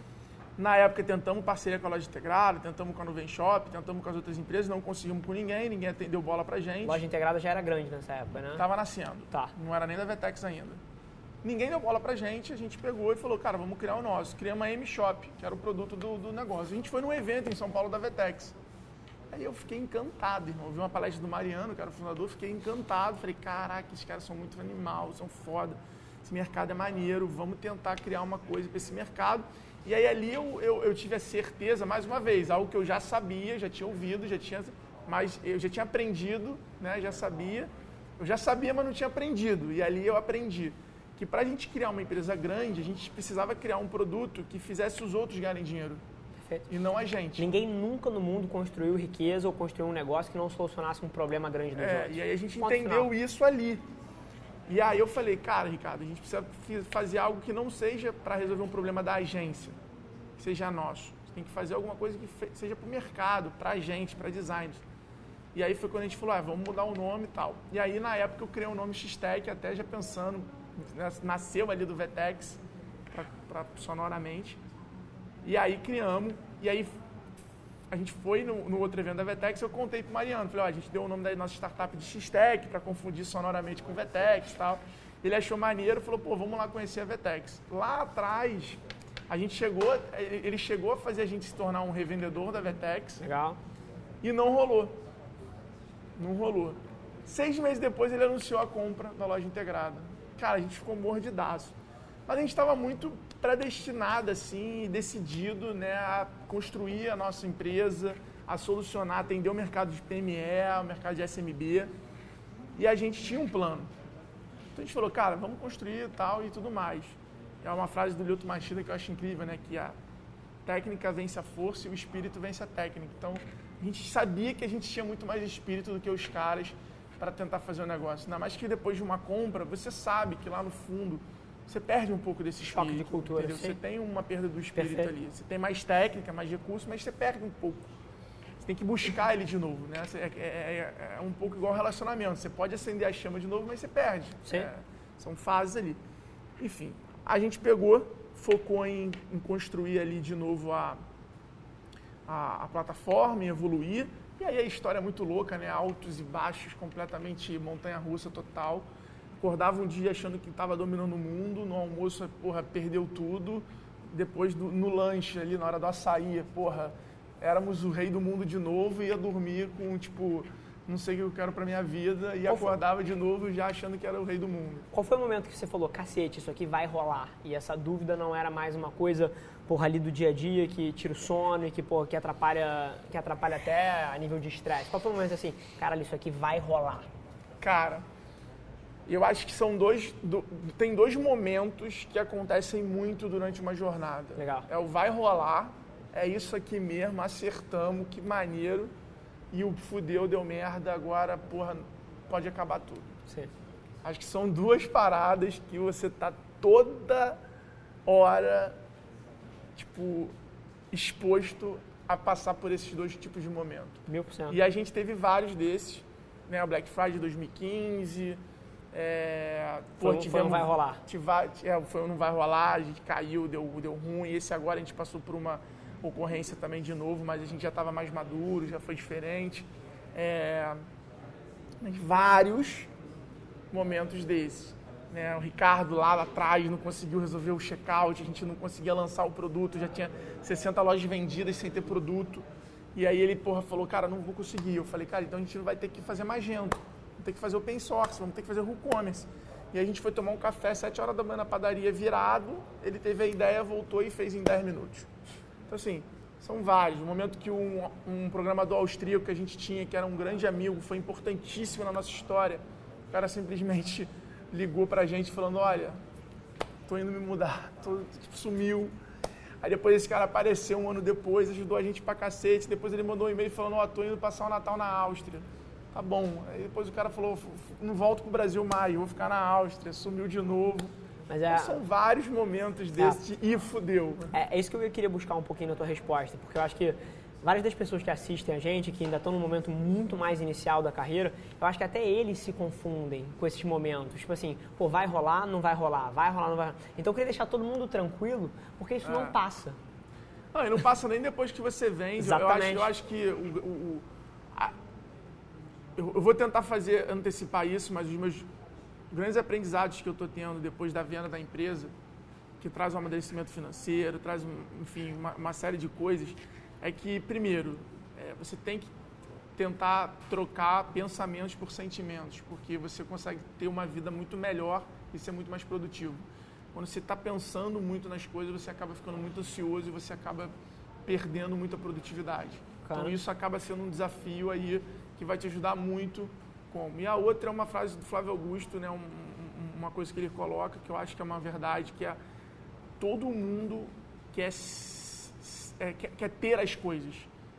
Na época, tentamos parceria com a Loja Integrada, tentamos com a Nuvem Shop, tentamos com as outras empresas, não conseguimos com ninguém, ninguém atendeu bola pra gente. Loja Integrada já era grande nessa época, né? Tava nascendo. Tá. Não era nem da Vetex ainda. Ninguém deu bola pra gente, a gente pegou e falou, cara, vamos criar o nosso. Criamos a M-Shop, que era o produto do, do negócio. A gente foi num evento em São Paulo da Vetex. Aí eu fiquei encantado, irmão. Vi uma palestra do Mariano, que era o fundador, fiquei encantado. Falei, caraca, esses caras são muito animal, são foda. Esse mercado é maneiro, vamos tentar criar uma coisa para esse mercado. E aí ali eu, eu, eu, tive a certeza, mais uma vez, algo que eu já sabia, já tinha ouvido, já tinha, mas eu já tinha aprendido, né? Já sabia. Eu já sabia, mas não tinha aprendido. E ali eu aprendi que para a gente criar uma empresa grande, a gente precisava criar um produto que fizesse os outros ganharem dinheiro. Perfeito. E não a gente. Ninguém nunca no mundo construiu riqueza ou construiu um negócio que não solucionasse um problema grande dos é, outros. E aí a gente Ponto entendeu final. isso ali. E aí eu falei, cara, Ricardo, a gente precisa fazer algo que não seja para resolver um problema da agência, que seja nosso. Você tem que fazer alguma coisa que seja para o mercado, para a gente, para designers. E aí foi quando a gente falou, ah, vamos mudar o nome e tal. E aí na época eu criei o nome X-Tech, até já pensando nasceu ali do Vetex para sonoramente. E aí criamos, e aí a gente foi no, no outro evento da Vetex, eu contei pro Mariano, falei, ó, a gente deu o nome da nossa startup de X-Tech para confundir sonoramente com Vetex e tal. Ele achou maneiro, falou, pô, vamos lá conhecer a Vetex. Lá atrás, a gente chegou, ele chegou a fazer a gente se tornar um revendedor da Vetex. Legal. E não rolou. Não rolou. Seis meses depois ele anunciou a compra da loja integrada cara, a gente ficou mordidaço. Mas a gente estava muito predestinado, assim, decidido né, a construir a nossa empresa, a solucionar, atender o mercado de PME, o mercado de SMB. E a gente tinha um plano. Então a gente falou, cara, vamos construir tal e tudo mais. É uma frase do Lyoto Machida que eu acho incrível, né? Que a técnica vence a força e o espírito vence a técnica. Então a gente sabia que a gente tinha muito mais espírito do que os caras para tentar fazer o negócio. Ainda mais que depois de uma compra, você sabe que lá no fundo você perde um pouco desse espírito. Choque de cultura. Entendeu? Você tem uma perda do espírito Perfeito. ali. Você tem mais técnica, mais recurso, mas você perde um pouco. Você tem que buscar ele de novo. Né? É, é, é, é um pouco igual relacionamento. Você pode acender a chama de novo, mas você perde. É, são fases ali. Enfim, a gente pegou, focou em, em construir ali de novo a, a, a plataforma, em evoluir. E aí a história é muito louca, né? Altos e baixos, completamente montanha-russa total. Acordava um dia achando que estava dominando o mundo, no almoço, porra, perdeu tudo. Depois, do, no lanche, ali na hora do açaí, porra, éramos o rei do mundo de novo e ia dormir com, tipo, não sei o que eu quero para minha vida e Qual acordava foi? de novo já achando que era o rei do mundo. Qual foi o momento que você falou, cacete, isso aqui vai rolar? E essa dúvida não era mais uma coisa, porra, ali do dia a dia que tira o sono e que, porra, que atrapalha, que atrapalha até a nível de estresse? Qual foi o momento assim, cara, isso aqui vai rolar? Cara, eu acho que são dois, do, tem dois momentos que acontecem muito durante uma jornada. Legal. É o vai rolar, é isso aqui mesmo, acertamos, que maneiro e o fudeu, deu merda, agora, porra, pode acabar tudo. Sim. Acho que são duas paradas que você tá toda hora, tipo, exposto a passar por esses dois tipos de momento. Mil por cento. E a gente teve vários desses, né? O Black Friday 2015, é, pô, foi, tivemos, foi não vai rolar. Tiva, é, foi não vai rolar, a gente caiu, deu, deu ruim. Esse agora a gente passou por uma ocorrência também de novo, mas a gente já estava mais maduro, já foi diferente. É, vários momentos desses. Né? O Ricardo lá, atrás não conseguiu resolver o check-out, a gente não conseguia lançar o produto, já tinha 60 lojas vendidas sem ter produto. E aí ele porra, falou, cara, não vou conseguir. Eu falei, cara, então a gente vai ter que fazer Magento, vamos ter que fazer open source, vamos ter que fazer WooCommerce. E a gente foi tomar um café 7 horas da manhã na padaria virado, ele teve a ideia, voltou e fez em 10 minutos. Então, assim, são vários. No momento que um, um programador austríaco que a gente tinha, que era um grande amigo, foi importantíssimo na nossa história, o cara simplesmente ligou pra gente falando, olha, tô indo me mudar, tô, tipo, sumiu. Aí depois esse cara apareceu um ano depois, ajudou a gente pra cacete. Depois ele mandou um e-mail falando, ó, oh, tô indo passar o Natal na Áustria. Tá bom. Aí depois o cara falou, não volto pro Brasil mais, vou ficar na Áustria. Sumiu de novo. Mas é... São vários momentos desse é. de e fudeu. É, é isso que eu queria buscar um pouquinho na tua resposta, porque eu acho que várias das pessoas que assistem a gente, que ainda estão no momento muito mais inicial da carreira, eu acho que até eles se confundem com esses momentos. Tipo assim, pô, vai rolar, não vai rolar, vai rolar, não vai rolar. Então eu queria deixar todo mundo tranquilo, porque isso é. não passa. Não, e não passa nem depois que você vende. Exatamente. Eu acho, eu acho que o, o, eu, eu vou tentar fazer, antecipar isso, mas os meus grandes aprendizados que eu estou tendo depois da venda da empresa, que traz um amadurecimento financeiro, traz, enfim, uma, uma série de coisas, é que, primeiro, é, você tem que tentar trocar pensamentos por sentimentos, porque você consegue ter uma vida muito melhor e ser muito mais produtivo. Quando você está pensando muito nas coisas, você acaba ficando muito ansioso e você acaba perdendo muita produtividade. Então isso acaba sendo um desafio aí que vai te ajudar muito como. E a outra é uma frase do Flávio Augusto, né, um, uma coisa que ele coloca, que eu acho que é uma verdade, que é todo mundo quer, é, quer, quer ter as coisas.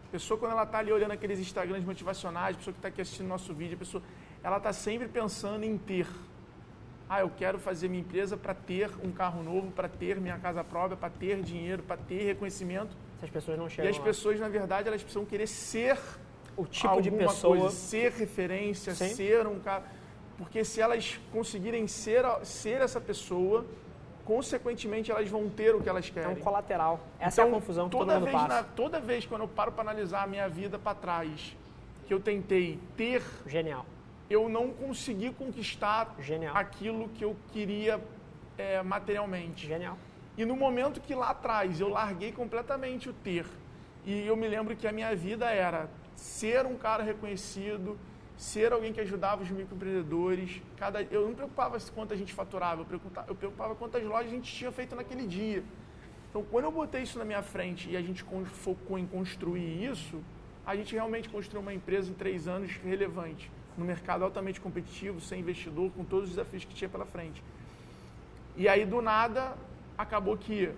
A pessoa, quando ela está ali olhando aqueles Instagrams motivacionais, a pessoa que está aqui assistindo nosso vídeo, a pessoa, ela está sempre pensando em ter. Ah, eu quero fazer minha empresa para ter um carro novo, para ter minha casa própria, para ter dinheiro, para ter reconhecimento. Essas pessoas não chegam E as lá. pessoas, na verdade, elas precisam querer ser o tipo de pessoa. Coisa, ser referência, Sim. ser um cara. Porque se elas conseguirem ser, ser essa pessoa, consequentemente elas vão ter o que elas querem. É um colateral. Essa então, é a então, confusão que toda todo mundo vez. Na, toda vez quando eu paro para analisar a minha vida para trás, que eu tentei ter... Genial. Eu não consegui conquistar Genial. aquilo que eu queria é, materialmente. Genial. E no momento que lá atrás eu larguei completamente o ter, e eu me lembro que a minha vida era ser um cara reconhecido, ser alguém que ajudava os microempreendedores. Cada, eu não me preocupava quanto a gente faturava, eu preocupava, eu preocupava quantas lojas a gente tinha feito naquele dia. Então, quando eu botei isso na minha frente e a gente focou em construir isso, a gente realmente construiu uma empresa em três anos relevante. no mercado altamente competitivo, sem investidor, com todos os desafios que tinha pela frente. E aí, do nada, acabou que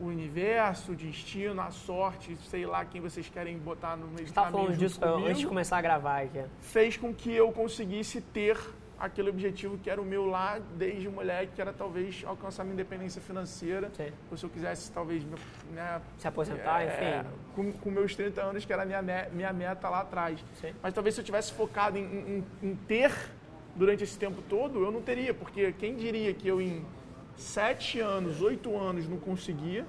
o universo, o destino, a sorte, sei lá quem vocês querem botar no meio Você estava falando disso comigo, antes de começar a gravar aqui. Fez com que eu conseguisse ter aquele objetivo que era o meu lá desde moleque, que era talvez alcançar minha independência financeira. Sim. Ou se eu quisesse, talvez, né, se aposentar, é, enfim. Com, com, meus 30 anos, que era a minha, minha meta lá atrás. Sim. Mas talvez se eu tivesse focado em, em, em ter durante esse tempo todo, eu não teria, porque quem diria que eu em sete anos, oito anos não conseguia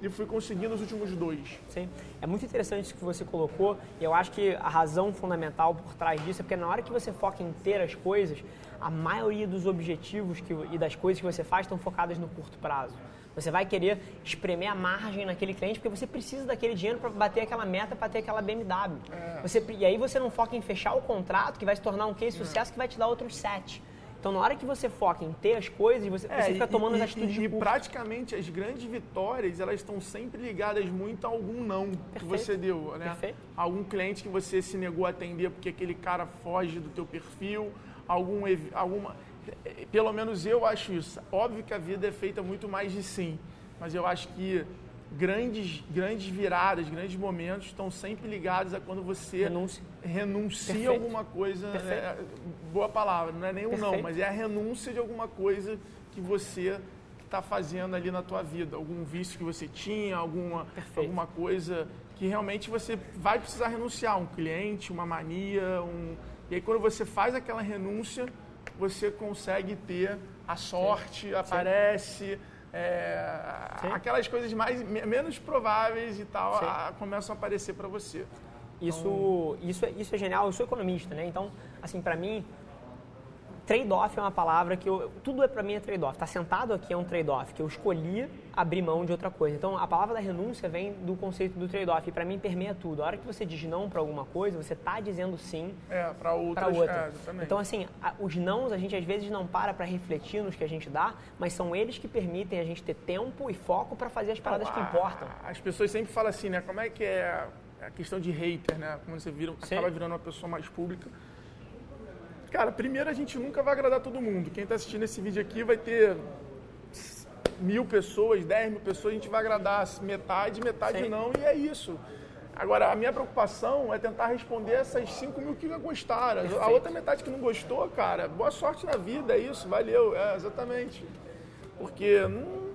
e fui conseguindo nos últimos dois. Sim, é muito interessante isso que você colocou. E eu acho que a razão fundamental por trás disso é porque na hora que você foca em ter as coisas, a maioria dos objetivos que, e das coisas que você faz estão focadas no curto prazo. Você vai querer espremer a margem naquele cliente porque você precisa daquele dinheiro para bater aquela meta, para ter aquela BMW. É. Você, e aí você não foca em fechar o contrato, que vai se tornar um case é. sucesso, que vai te dar outros sete. Então, na hora que você foca em ter as coisas, você, é, você fica tomando e, as atitudes e, de E praticamente as grandes vitórias, elas estão sempre ligadas muito a algum não Perfeito. que você deu, né? Perfeito. Algum cliente que você se negou a atender porque aquele cara foge do teu perfil, algum alguma pelo menos eu acho isso. Óbvio que a vida é feita muito mais de sim, mas eu acho que grandes, grandes viradas, grandes momentos estão sempre ligados a quando você renuncia a alguma coisa. É, boa palavra, não é nem um não, mas é a renúncia de alguma coisa que você está fazendo ali na tua vida, algum vício que você tinha, alguma, alguma coisa que realmente você vai precisar renunciar, um cliente, uma mania, um... e aí quando você faz aquela renúncia, você consegue ter a sorte, Sim. aparece. Sim é, aquelas coisas mais menos prováveis e tal a, começam a aparecer para você. Isso, então... isso, é, isso é genial. Eu sou economista, né? Então, assim, para mim, trade-off é uma palavra que eu, tudo é para mim é trade-off. Tá sentado aqui é um trade-off que eu escolhi abrir mão de outra coisa. Então a palavra da renúncia vem do conceito do trade-off e para mim permeia tudo. A hora que você diz não para alguma coisa, você tá dizendo sim é, para outra. É, então assim, a, os nãos a gente às vezes não para para refletir nos que a gente dá, mas são eles que permitem a gente ter tempo e foco para fazer as paradas que importam. As pessoas sempre falam assim, né? Como é que é a questão de hater, né? Como você vira, acaba virando uma pessoa mais pública Cara, primeiro a gente nunca vai agradar todo mundo. Quem está assistindo esse vídeo aqui vai ter mil pessoas, dez mil pessoas, a gente vai agradar metade, metade Sim. não, e é isso. Agora, a minha preocupação é tentar responder essas 5 mil que gostaram. Perfeito. A outra metade que não gostou, cara, boa sorte na vida, é isso, valeu, é, exatamente. Porque, não,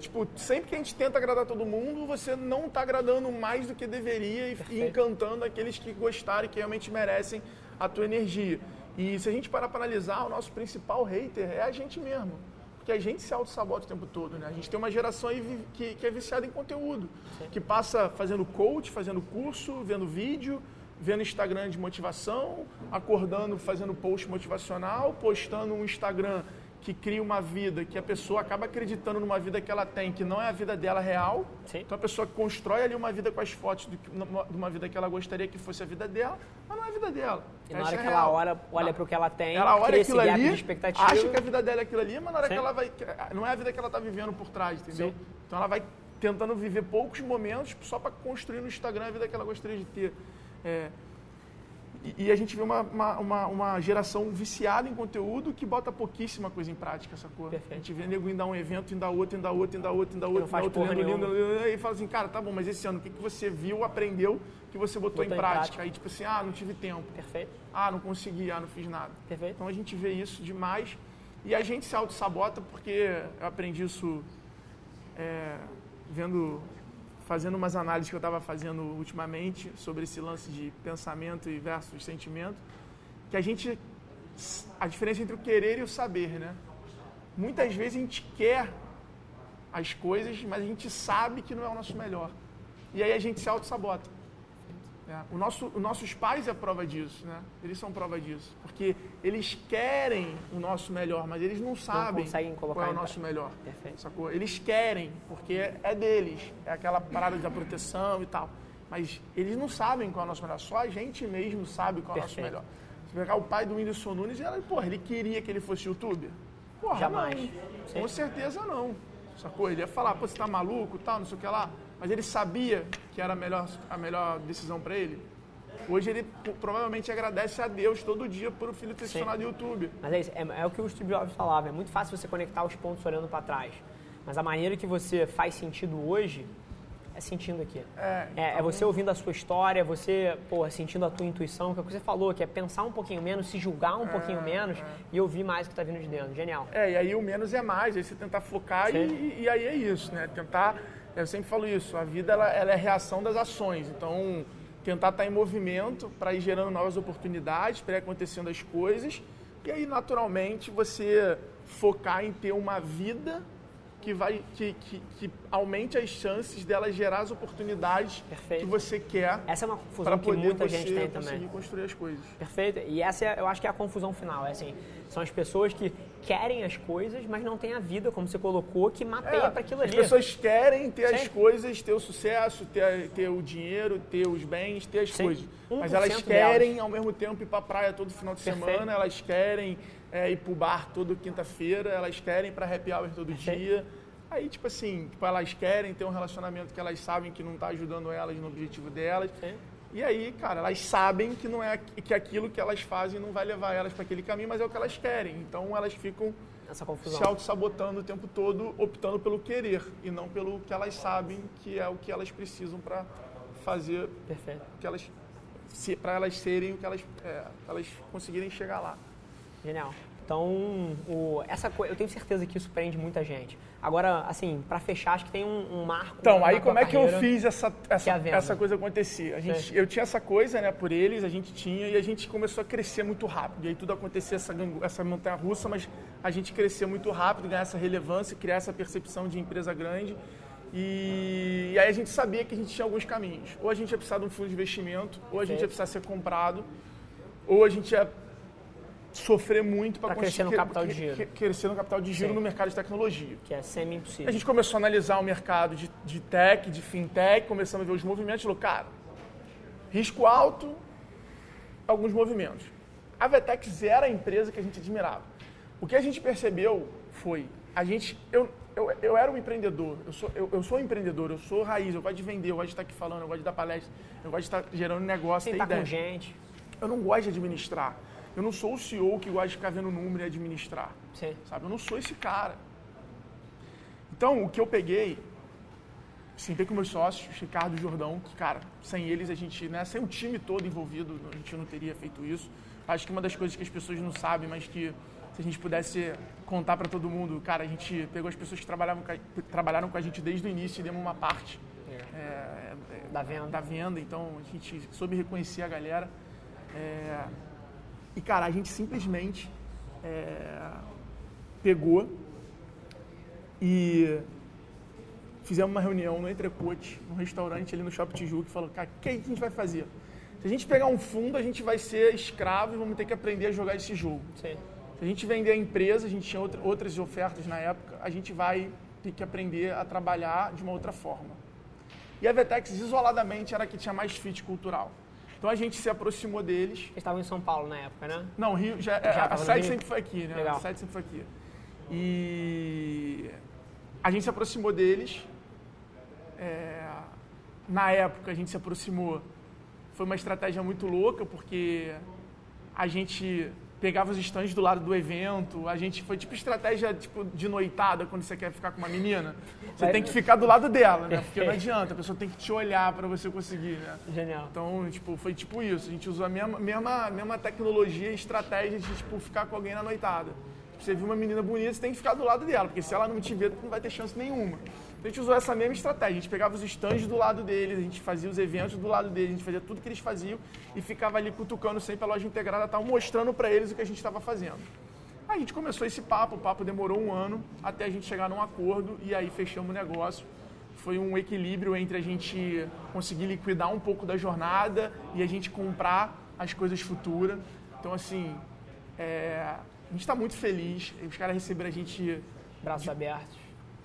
tipo, sempre que a gente tenta agradar todo mundo, você não está agradando mais do que deveria e, e encantando aqueles que gostaram e que realmente merecem a tua energia. E se a gente parar para analisar, o nosso principal hater é a gente mesmo. Porque a gente se auto-sabota o tempo todo, né? A gente tem uma geração aí que, que é viciada em conteúdo. Sim. Que passa fazendo coach, fazendo curso, vendo vídeo, vendo Instagram de motivação, acordando, fazendo post motivacional, postando um Instagram que cria uma vida que a pessoa acaba acreditando numa vida que ela tem, que não é a vida dela real. Sim. Então a pessoa constrói ali uma vida com as fotos de uma vida que ela gostaria que fosse a vida dela, mas não é a vida dela. E na hora é que ela olha, olha para o que ela tem, ela olha aquilo ali, acha que a vida dela é aquilo ali, mas na hora Sim. que ela vai. Não é a vida que ela está vivendo por trás, entendeu? Sim. Então ela vai tentando viver poucos momentos só para construir no Instagram a vida que ela gostaria de ter. É, e, a gente vê uma, uma, uma, geração viciada em conteúdo que bota pouquíssima coisa em prática, sacou? Perfeito. A gente vê nego indo a um evento, indo a outro, indo a outro, indo a outro, indo a outro, indo a outro, lendo, lendo, lendo, e fala assim, cara, tá bom, mas esse ano o que, que você viu, aprendeu, que você botou, botou em, prática? em, prática? Aí tipo assim, ah, não tive tempo. Perfeito. Ah, não consegui, ah, não fiz nada. Perfeito. Então a gente vê isso demais e a gente se auto-sabota porque eu aprendi isso é, vendo fazendo umas análises que eu estava fazendo ultimamente sobre esse lance de pensamento e versus sentimento, que a gente a diferença entre o querer e o saber, né? Muitas vezes a gente quer as coisas, mas a gente sabe que não é o nosso melhor. E aí a gente se auto-sabota. É, o nosso, os nossos pais é prova disso, né? Eles são prova disso. Porque eles querem o nosso melhor, mas eles não sabem não qual é o nosso melhor. Perfeito. Sacou? Eles querem, porque é deles. É aquela parada da proteção e tal. Mas eles não sabem qual é o nosso melhor. Só a gente mesmo sabe qual é o nosso melhor. Você pegar o pai do Whindersson Nunes, ele, porra, ele queria que ele fosse youtuber? Porra, Jamais. Não. Com certeza não. Sacou? Ele ia falar, pô, você tá maluco tal, não sei o que lá. Mas ele sabia que era a melhor, a melhor decisão para ele? Hoje ele provavelmente agradece a Deus todo dia por o filho ter se tornado YouTube. Mas é, isso, é, é, o que o Steve Jobs falava, é muito fácil você conectar os pontos olhando para trás. Mas a maneira que você faz sentido hoje é sentindo aqui. É, então... é, é, você ouvindo a sua história, você porra, sentindo a tua intuição, que é o que você falou, que é pensar um pouquinho menos, se julgar um é, pouquinho menos é. e ouvir mais o que está vindo de dentro. Genial. É, e aí o menos é mais, aí você tentar focar e, e, aí é isso, né? Tentar, eu sempre falo isso, a vida ela, ela é reação das ações, então tentar estar tá em movimento para ir gerando novas oportunidades, para ir acontecendo as coisas. E aí naturalmente você focar em ter uma vida que vai que, que, que, aumente as chances dela gerar as oportunidades Perfeito. que você quer. Essa é uma confusão que muita gente tem também. construir as coisas. Perfeito. E essa é, eu acho que é a confusão final. É assim, são as pessoas que querem as coisas, mas não têm a vida, como você colocou, que mapeia é, para aquilo ali. As pessoas querem ter as coisas, ter o sucesso, ter, ter o dinheiro, ter os bens, ter as coisas. Mas elas querem, delas. ao mesmo tempo, ir para a praia todo final de Perfeito. semana, elas querem é, ir pro bar toda quinta-feira, elas querem para happy hour todo dia. Aí, tipo assim, tipo, elas querem ter um relacionamento que elas sabem que não está ajudando elas no objetivo delas. Sim. E aí, cara, elas sabem que não é que aquilo que elas fazem não vai levar elas para aquele caminho, mas é o que elas querem. Então elas ficam se auto-sabotando o tempo todo, optando pelo querer e não pelo que elas sabem que é o que elas precisam para fazer Perfeito. que elas para elas serem o que elas é, elas conseguirem chegar lá. Genial. Então, o, essa eu tenho certeza que isso prende muita gente. Agora, assim, para fechar, acho que tem um, um marco. Então, aí como é que eu fiz essa, essa, é essa coisa acontecer? A gente, eu tinha essa coisa, né, por eles, a gente tinha, e a gente começou a crescer muito rápido. E aí tudo acontecia, essa, essa montanha russa, mas a gente crescia muito rápido, ganhar essa relevância, criar essa percepção de empresa grande. E, e, aí a gente sabia que a gente tinha alguns caminhos. Ou a gente ia precisar de um fundo de investimento, ou a gente ia precisar ser comprado, ou a gente ia sofrer muito para crescer no capital de giro. Crescer no capital de giro Sim. no mercado de tecnologia. Que é semi-impossível. A gente começou a analisar o mercado de, de tech, de fintech, começamos a ver os movimentos e falou, cara, risco alto, alguns movimentos. A Vetex era a empresa que a gente admirava. O que a gente percebeu foi, a gente, eu, eu, eu era um empreendedor, eu sou, eu, eu sou um empreendedor, eu sou raiz, eu gosto de vender, eu gosto de estar aqui falando, eu gosto de dar palestra, eu gosto de estar gerando negócio, Tem ter ideia. com gente. Eu não gosto de administrar. Eu não sou o CEO que gosta de ficar vendo número e administrar. Sim. Sabe? Eu não sou esse cara. Então, o que eu peguei, sentei com meus sócios, Ricardo e Jordão, que, cara, sem eles a gente, né, sem o time todo envolvido, a gente não teria feito isso. Acho que uma das coisas que as pessoas não sabem, mas que se a gente pudesse contar para todo mundo, cara, a gente pegou as pessoas que trabalhavam, trabalharam com a gente desde o início e demos uma parte é. É, da, venda. da venda. Então, a gente soube reconhecer a galera. É, e, cara, a gente simplesmente é, pegou e fizemos uma reunião no Entrecote, num restaurante ali no Shopping Tijuca, e falou, cara, o que, a gente vai fazer? Se a gente pegar um fundo, a gente vai ser escravo e vamos ter que aprender a jogar esse jogo. Sim. Se a gente vender a empresa, a gente tinha outra, outras ofertas na época, a gente vai ter que aprender a trabalhar de uma outra forma. E a Vetex, isoladamente, era a que tinha mais fit cultural. Então a gente se aproximou deles. Eles estavam em São Paulo na época, né? Não, Rio já, já a sede sempre foi aqui, né? Legal. A sede sempre foi aqui. E a gente se aproximou deles. É, na época a gente se aproximou. Foi uma estratégia muito louca porque a gente pegava os estandes do lado do evento. A gente foi tipo estratégia tipo, de noitada quando você quer ficar com uma menina. Você tem que ficar do lado dela, né? Porque não adianta, a pessoa tem que te olhar para você conseguir, né? Genial. Então, tipo, foi tipo isso. A gente usou a mesma, mesma, mesma tecnologia e estratégia de tipo, ficar com alguém na noitada. Tipo, você viu uma menina bonita, você tem que ficar do lado dela, porque se ela não te ver, não vai ter chance nenhuma. Então, a gente usou essa mesma estratégia. A gente pegava os estandes do lado deles, a gente fazia os eventos do lado deles, a gente fazia tudo que eles faziam e ficava ali cutucando sempre a loja integrada, tal, mostrando para eles o que a gente estava fazendo. Aí a gente começou esse papo, o papo demorou um ano até a gente chegar num acordo e aí fechamos o negócio. Foi um equilíbrio entre a gente conseguir liquidar um pouco da jornada e a gente comprar as coisas futuras. Então, assim, é, a gente está muito feliz. Os caras receberam a gente. Braços abertos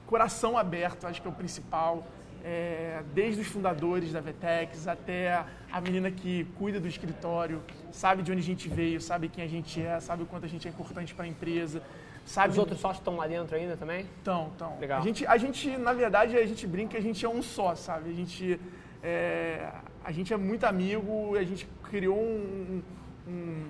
coração aberto, acho que é o principal. É, desde os fundadores da Vetex até a menina que cuida do escritório, sabe de onde a gente veio, sabe quem a gente é, sabe o quanto a gente é importante para a empresa. Sabe... Os outros sócios estão lá dentro ainda também? Estão, estão. Legal. A gente, a gente, na verdade, a gente brinca que a gente é um só, sabe? A gente, é, a gente é muito amigo, a gente criou um, um,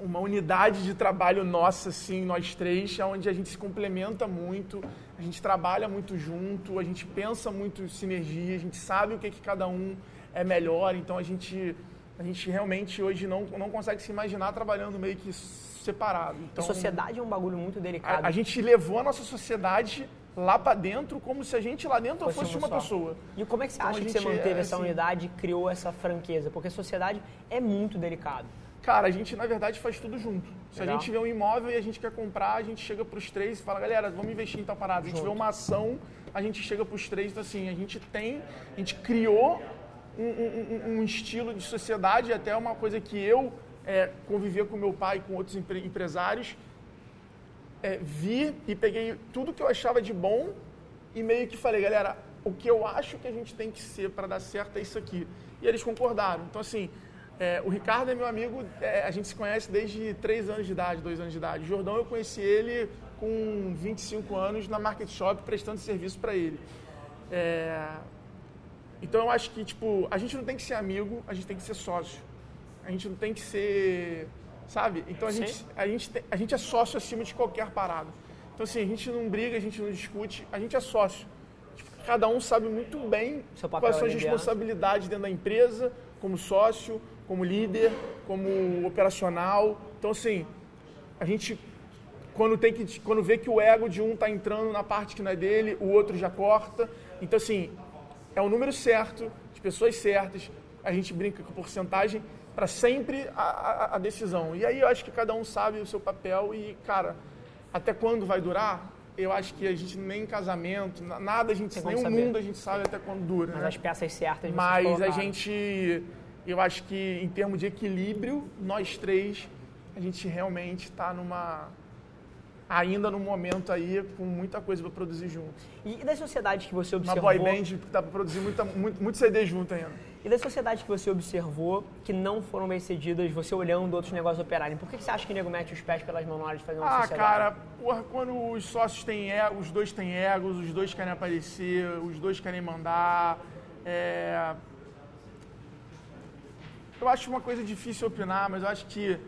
uma unidade de trabalho nossa, assim, nós três, onde a gente se complementa muito, a gente trabalha muito junto, a gente pensa muito em sinergia, a gente sabe o que, que cada um é melhor, então a gente, a gente realmente hoje não, não consegue se imaginar trabalhando meio que separado. Então, a sociedade é um bagulho muito delicado. A, a gente levou a nossa sociedade lá para dentro como se a gente lá dentro fosse, fosse uma só. pessoa. E como é que você então, acha que você manteve é, essa assim, unidade e criou essa franqueza? Porque a sociedade é muito delicado. Cara, a gente na verdade faz tudo junto. Se Legal. a gente vê um imóvel e a gente quer comprar, a gente chega para os três e fala, galera, vamos investir em tal parada. A gente junto. vê uma ação, a gente chega para os três, então assim, a gente tem, a gente criou um, um, um estilo de sociedade, até uma coisa que eu é, convivia com meu pai e com outros empresários, é, vi e peguei tudo que eu achava de bom e meio que falei, galera, o que eu acho que a gente tem que ser para dar certo é isso aqui. E eles concordaram. Então, assim, é, o Ricardo é meu amigo, é, a gente se conhece desde 3 anos de idade, 2 anos de idade. O Jordão, eu conheci ele com 25 anos na Market Shop, prestando serviço para ele. É, então, eu acho que, tipo, a gente não tem que ser amigo, a gente tem que ser sócio. A gente não tem que ser sabe? Então a gente, a, gente, a gente é sócio acima de qualquer parada. Então, assim, a gente não briga, a gente não discute, a gente é sócio. Tipo, cada um sabe muito bem quais são as responsabilidades dentro da empresa, como sócio, como líder, como operacional. Então, assim, a gente, quando, tem que, quando vê que o ego de um está entrando na parte que não é dele, o outro já corta. Então, assim, é o número certo, de pessoas certas, a gente brinca com porcentagem, para sempre a, a, a, decisão. E aí eu acho que cada um sabe o seu papel e, cara, até quando vai durar? Eu acho que a gente nem em casamento, nada a gente, nem o mundo a gente sabe até quando dura. Mas né? as peças certas Mas a gente, eu acho que em termos de equilíbrio, nós três, a gente realmente está numa ainda no momento aí com muita coisa para produzir junto. E das sociedades que você observou? Uma boy band que dá para produzir muita, muito, muito CD junto ainda. E das sociedades que você observou que não foram bem cedidas, você olhando outros negócios operarem, por que você acha que o nego mete os pés pelas mãos na hora de fazer uma ah, sociedade? Ah, cara, porra, quando os sócios têm ego, os dois têm egos, os dois querem aparecer, os dois querem mandar. É... Eu acho uma coisa difícil opinar, mas eu acho que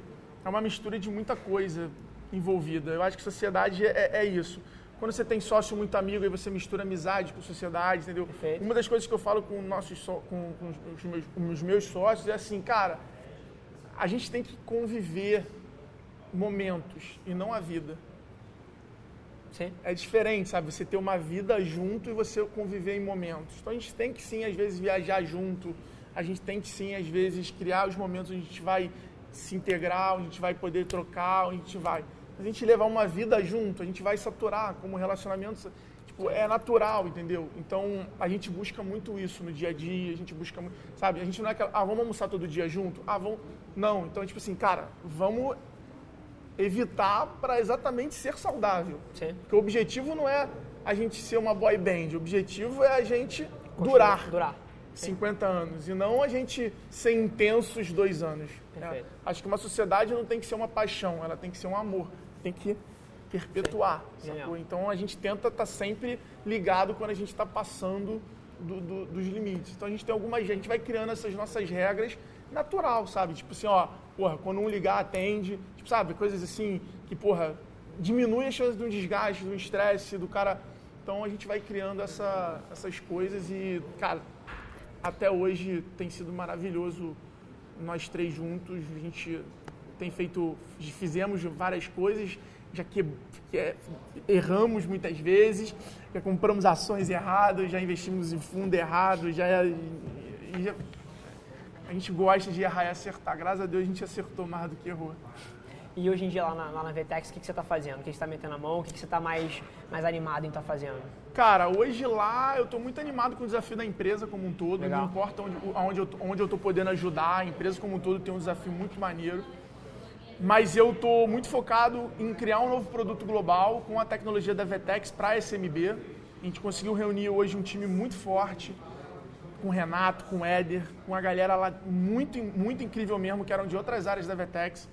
é uma mistura de muita coisa envolvida. Eu acho que sociedade é, é isso. Quando você tem sócio muito amigo, aí você mistura amizade com sociedade, entendeu? Perfeito. Uma das coisas que eu falo com, nossos, com, com, os meus, com os meus sócios é assim, cara, a gente tem que conviver momentos e não a vida. Sim. É diferente, sabe? Você ter uma vida junto e você conviver em momentos. Então a gente tem que sim, às vezes, viajar junto. A gente tem que sim, às vezes, criar os momentos onde a gente vai se integrar, onde a gente vai poder trocar, onde a gente vai a gente levar uma vida junto, a gente vai saturar como relacionamento, tipo, é natural, entendeu? Então, a gente busca muito isso no dia a dia, a gente busca muito, sabe? A gente não é aquela, ah, vamos almoçar todo dia junto? Ah, vamos... Não, então, tipo assim, cara, vamos evitar para exatamente ser saudável. Sim. Porque o objetivo não é a gente ser uma boy band, o objetivo é a gente durar. Durar. 50 anos. E não a gente ser intenso os dois anos. Né? Acho que uma sociedade não tem que ser uma paixão, ela tem que ser um amor tem que perpetuar. Então a gente tenta estar tá sempre ligado quando a gente está passando do, do, dos limites. Então a gente tem algumas. A gente vai criando essas nossas regras natural, sabe? Tipo assim, ó, porra, quando um ligar, atende. Tipo, sabe? Coisas assim que, porra, diminui a chance de um desgaste, do estresse, do cara. Então a gente vai criando essa, essas coisas e, cara, até hoje tem sido maravilhoso nós três juntos. A gente tem feito, fizemos várias coisas, já que, que é, erramos muitas vezes, já compramos ações erradas, já investimos em fundo errado, já, já, a gente gosta de errar e acertar. Graças a Deus a gente acertou mais do que errou. E hoje em dia lá na, lá na Vetex, o que, que você está fazendo? O que, que você está metendo a mão? O que, que você está mais, mais animado em estar tá fazendo? Cara, hoje lá eu estou muito animado com o desafio da empresa como um todo. Legal. Não importa onde, onde, eu, onde eu estou podendo ajudar, a empresa como um todo tem um desafio muito maneiro mas eu estou muito focado em criar um novo produto global com a tecnologia da Vetex para a SMB. A gente conseguiu reunir hoje um time muito forte, com o Renato, com o Éder, com a galera lá muito, muito incrível mesmo, que eram de outras áreas da Vetex.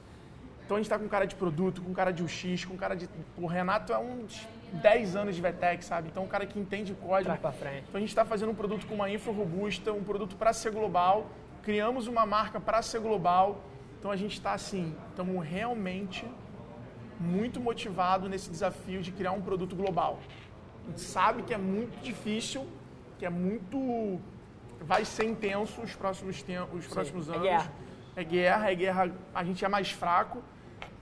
Então a gente está com cara de produto, com cara de UX, com cara de. O Renato é uns 10 anos de VTEC, sabe? Então um cara que entende código. Pra frente. Então a gente está fazendo um produto com uma infra robusta, um produto para ser global. Criamos uma marca para ser global. Então a gente está assim, estamos realmente muito motivado nesse desafio de criar um produto global. A gente sabe que é muito difícil, que é muito. vai ser intenso os próximos, tempos, os próximos é anos. guerra. É guerra, é guerra. A gente é mais fraco,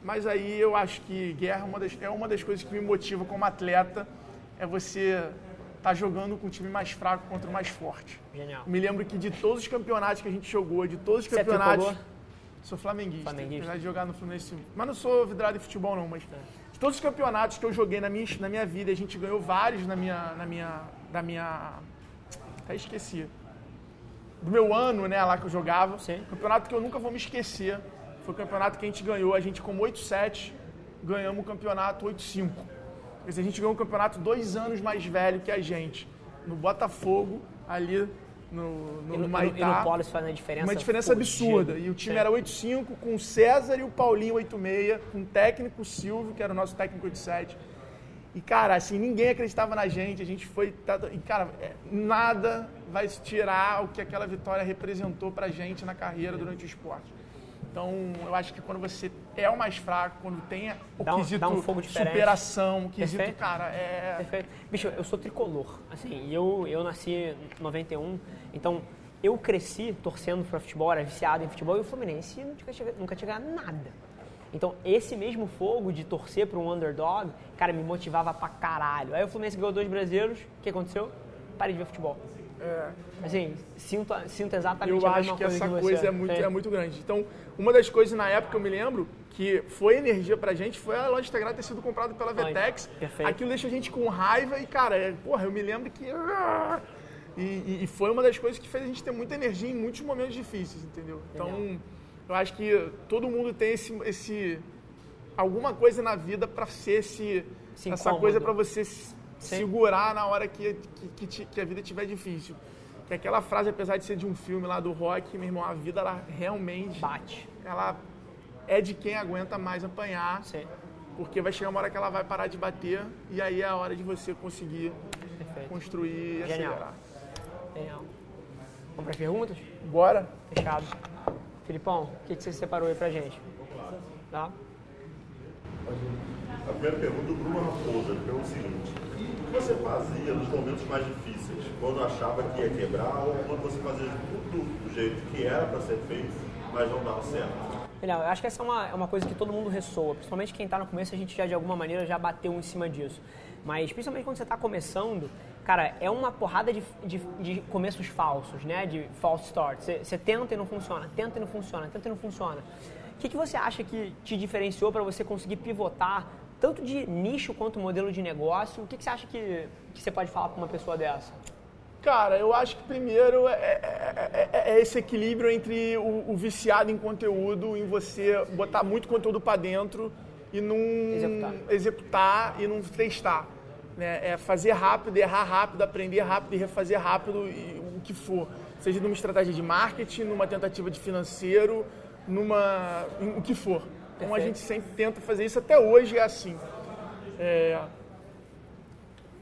mas aí eu acho que guerra é uma das, é uma das coisas que me motiva como atleta. É você estar tá jogando com o time mais fraco contra o mais forte. Genial. Me lembro que de todos os campeonatos que a gente jogou, de todos os Você campeonatos. tricolor? Sou flamenguista, Flamenguista. apesar de jogar no Fluminense. Mas não sou vidrado em futebol, não. Mas de todos os campeonatos que eu joguei na minha, na minha vida, a gente ganhou vários na minha, na minha, da minha. Até esqueci. Do meu ano, né, lá que eu jogava. Sim. Campeonato que eu nunca vou me esquecer. Foi o campeonato que a gente ganhou. A gente, como 8-7, ganhamos o campeonato 8-5. Quer dizer, a gente ganhou um campeonato dois anos mais velho que a gente. No Botafogo, ali no, no, E no no, Maitá. e no Polo isso faz uma diferença. Uma diferença fodida. absurda. E o time Sim. era 8-5, com o César e o Paulinho 8-6, com o técnico Silvio, que era o nosso técnico 8-7. E, cara, assim, ninguém acreditava na gente, a gente foi. E, cara, é, nada vai tirar o que aquela vitória representou pra gente na carreira durante o esporte. Então, eu acho que quando você é o mais fraco, quando tem o Dá um- quesito dá um fogo diferente. superação, o quesito, Perfeito. cara, é. Perfeito. Bicho, eu sou tricolor. Assim, eu, eu nasci em 91, então eu cresci torcendo para futebol, era viciado em futebol e o Fluminense nunca tinha, nunca tinha ganhado nada. Então, esse mesmo fogo de torcer para um underdog, cara, me motivava pra caralho. Aí o Fluminense ganhou dois brasileiros, o que aconteceu? Parei de ver futebol. É Assim, sinto, sinto exatamente Eu a acho mesma que coisa essa você. coisa é muito, Sim. é muito grande. Então, uma das coisas na época, eu me lembro, que foi energia pra gente, foi a loja Integrada ter sido comprada pela Vetex. perfeito. Aquilo deixa a gente com raiva e, cara, é, porra, eu me lembro que... E, e- e foi uma das coisas que fez a gente ter muita energia em muitos momentos difíceis, entendeu? Então, Legal. eu acho que todo mundo tem esse... esse alguma coisa na vida pra ser esse, Esse essa incômodo. coisa pra você Sim. segurar na hora que, que, que te- que a vida estiver difícil. Que aquela frase, apesar de ser de um filme lá do rock, meu irmão, a vida ela realmente Bate. ela é de quem aguenta mais apanhar, Sim. porque vai chegar uma hora que ela vai parar de bater e aí é a hora de você conseguir Perfeito. construir e Genial. acelerar. Genial. Vamos para perguntas? Bora? Fechado. Filipão, o que, que você separou aí pra gente? Tá? A primeira pergunta do Bruno Raposa, ele pergunta o seguinte: que você fazia nos momentos mais difíceis? Quando achava que ia quebrar ou quando você fazia tudo do jeito que era para ser feito, mas não dava certo? Legal, eu acho que essa é uma, é uma coisa que todo mundo ressoa, principalmente quem está no começo, a gente já de alguma maneira já bateu em cima disso. Mas principalmente quando você está começando, cara, é uma porrada de, de, de começos falsos, né? De false start. Você, você tenta e não funciona, tenta e não funciona, tenta e não funciona. O que, que você acha que te diferenciou para você conseguir pivotar tanto de nicho quanto modelo de negócio? O que, que você acha que, que você pode falar para uma pessoa dessa? Cara, eu acho que primeiro é, é- é- é esse equilíbrio entre o, o viciado em conteúdo, em você botar muito conteúdo para dentro e não Executar. executar e não testar. Né? É fazer rápido, errar rápido, aprender rápido e refazer rápido e o que for. Seja numa estratégia de marketing, numa tentativa de financeiro, numa. o que for. Então a gente sempre tenta fazer isso, até hoje é assim. É,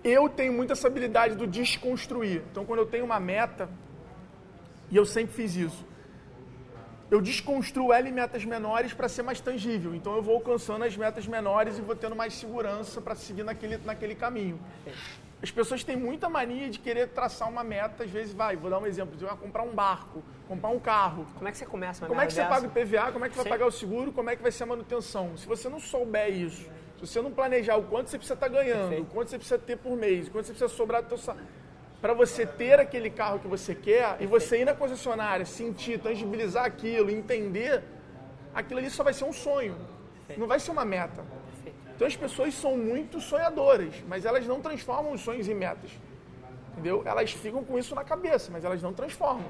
eu tenho muito essa habilidade do desconstruir. Então, quando eu tenho uma meta, e eu sempre fiz isso, eu desconstruo ela em metas menores para ser mais tangível. Então, eu vou alcançando as metas menores e vou tendo mais segurança para seguir naquele, naquele caminho. As pessoas têm muita mania de querer traçar uma meta, às vezes vai, vou dar um exemplo, você vai comprar um barco, comprar um carro. Como é que você começa uma Como é que você merda paga o PVA? Como é que você Sim. vai pagar o seguro? Como é que vai ser a manutenção? Se você não souber isso, se você não planejar o quanto você precisa estar ganhando, Perfeito. o quanto você precisa ter por mês, o quanto você precisa sobrar do teu salário, para você ter aquele carro que você quer e você ir na concessionária, sentir, tangibilizar aquilo, entender, aquilo ali só vai ser um sonho. Não vai ser uma meta. Então as pessoas são muito sonhadoras, mas elas não transformam os sonhos em metas. Entendeu? Elas ficam com isso na cabeça, mas elas não transformam.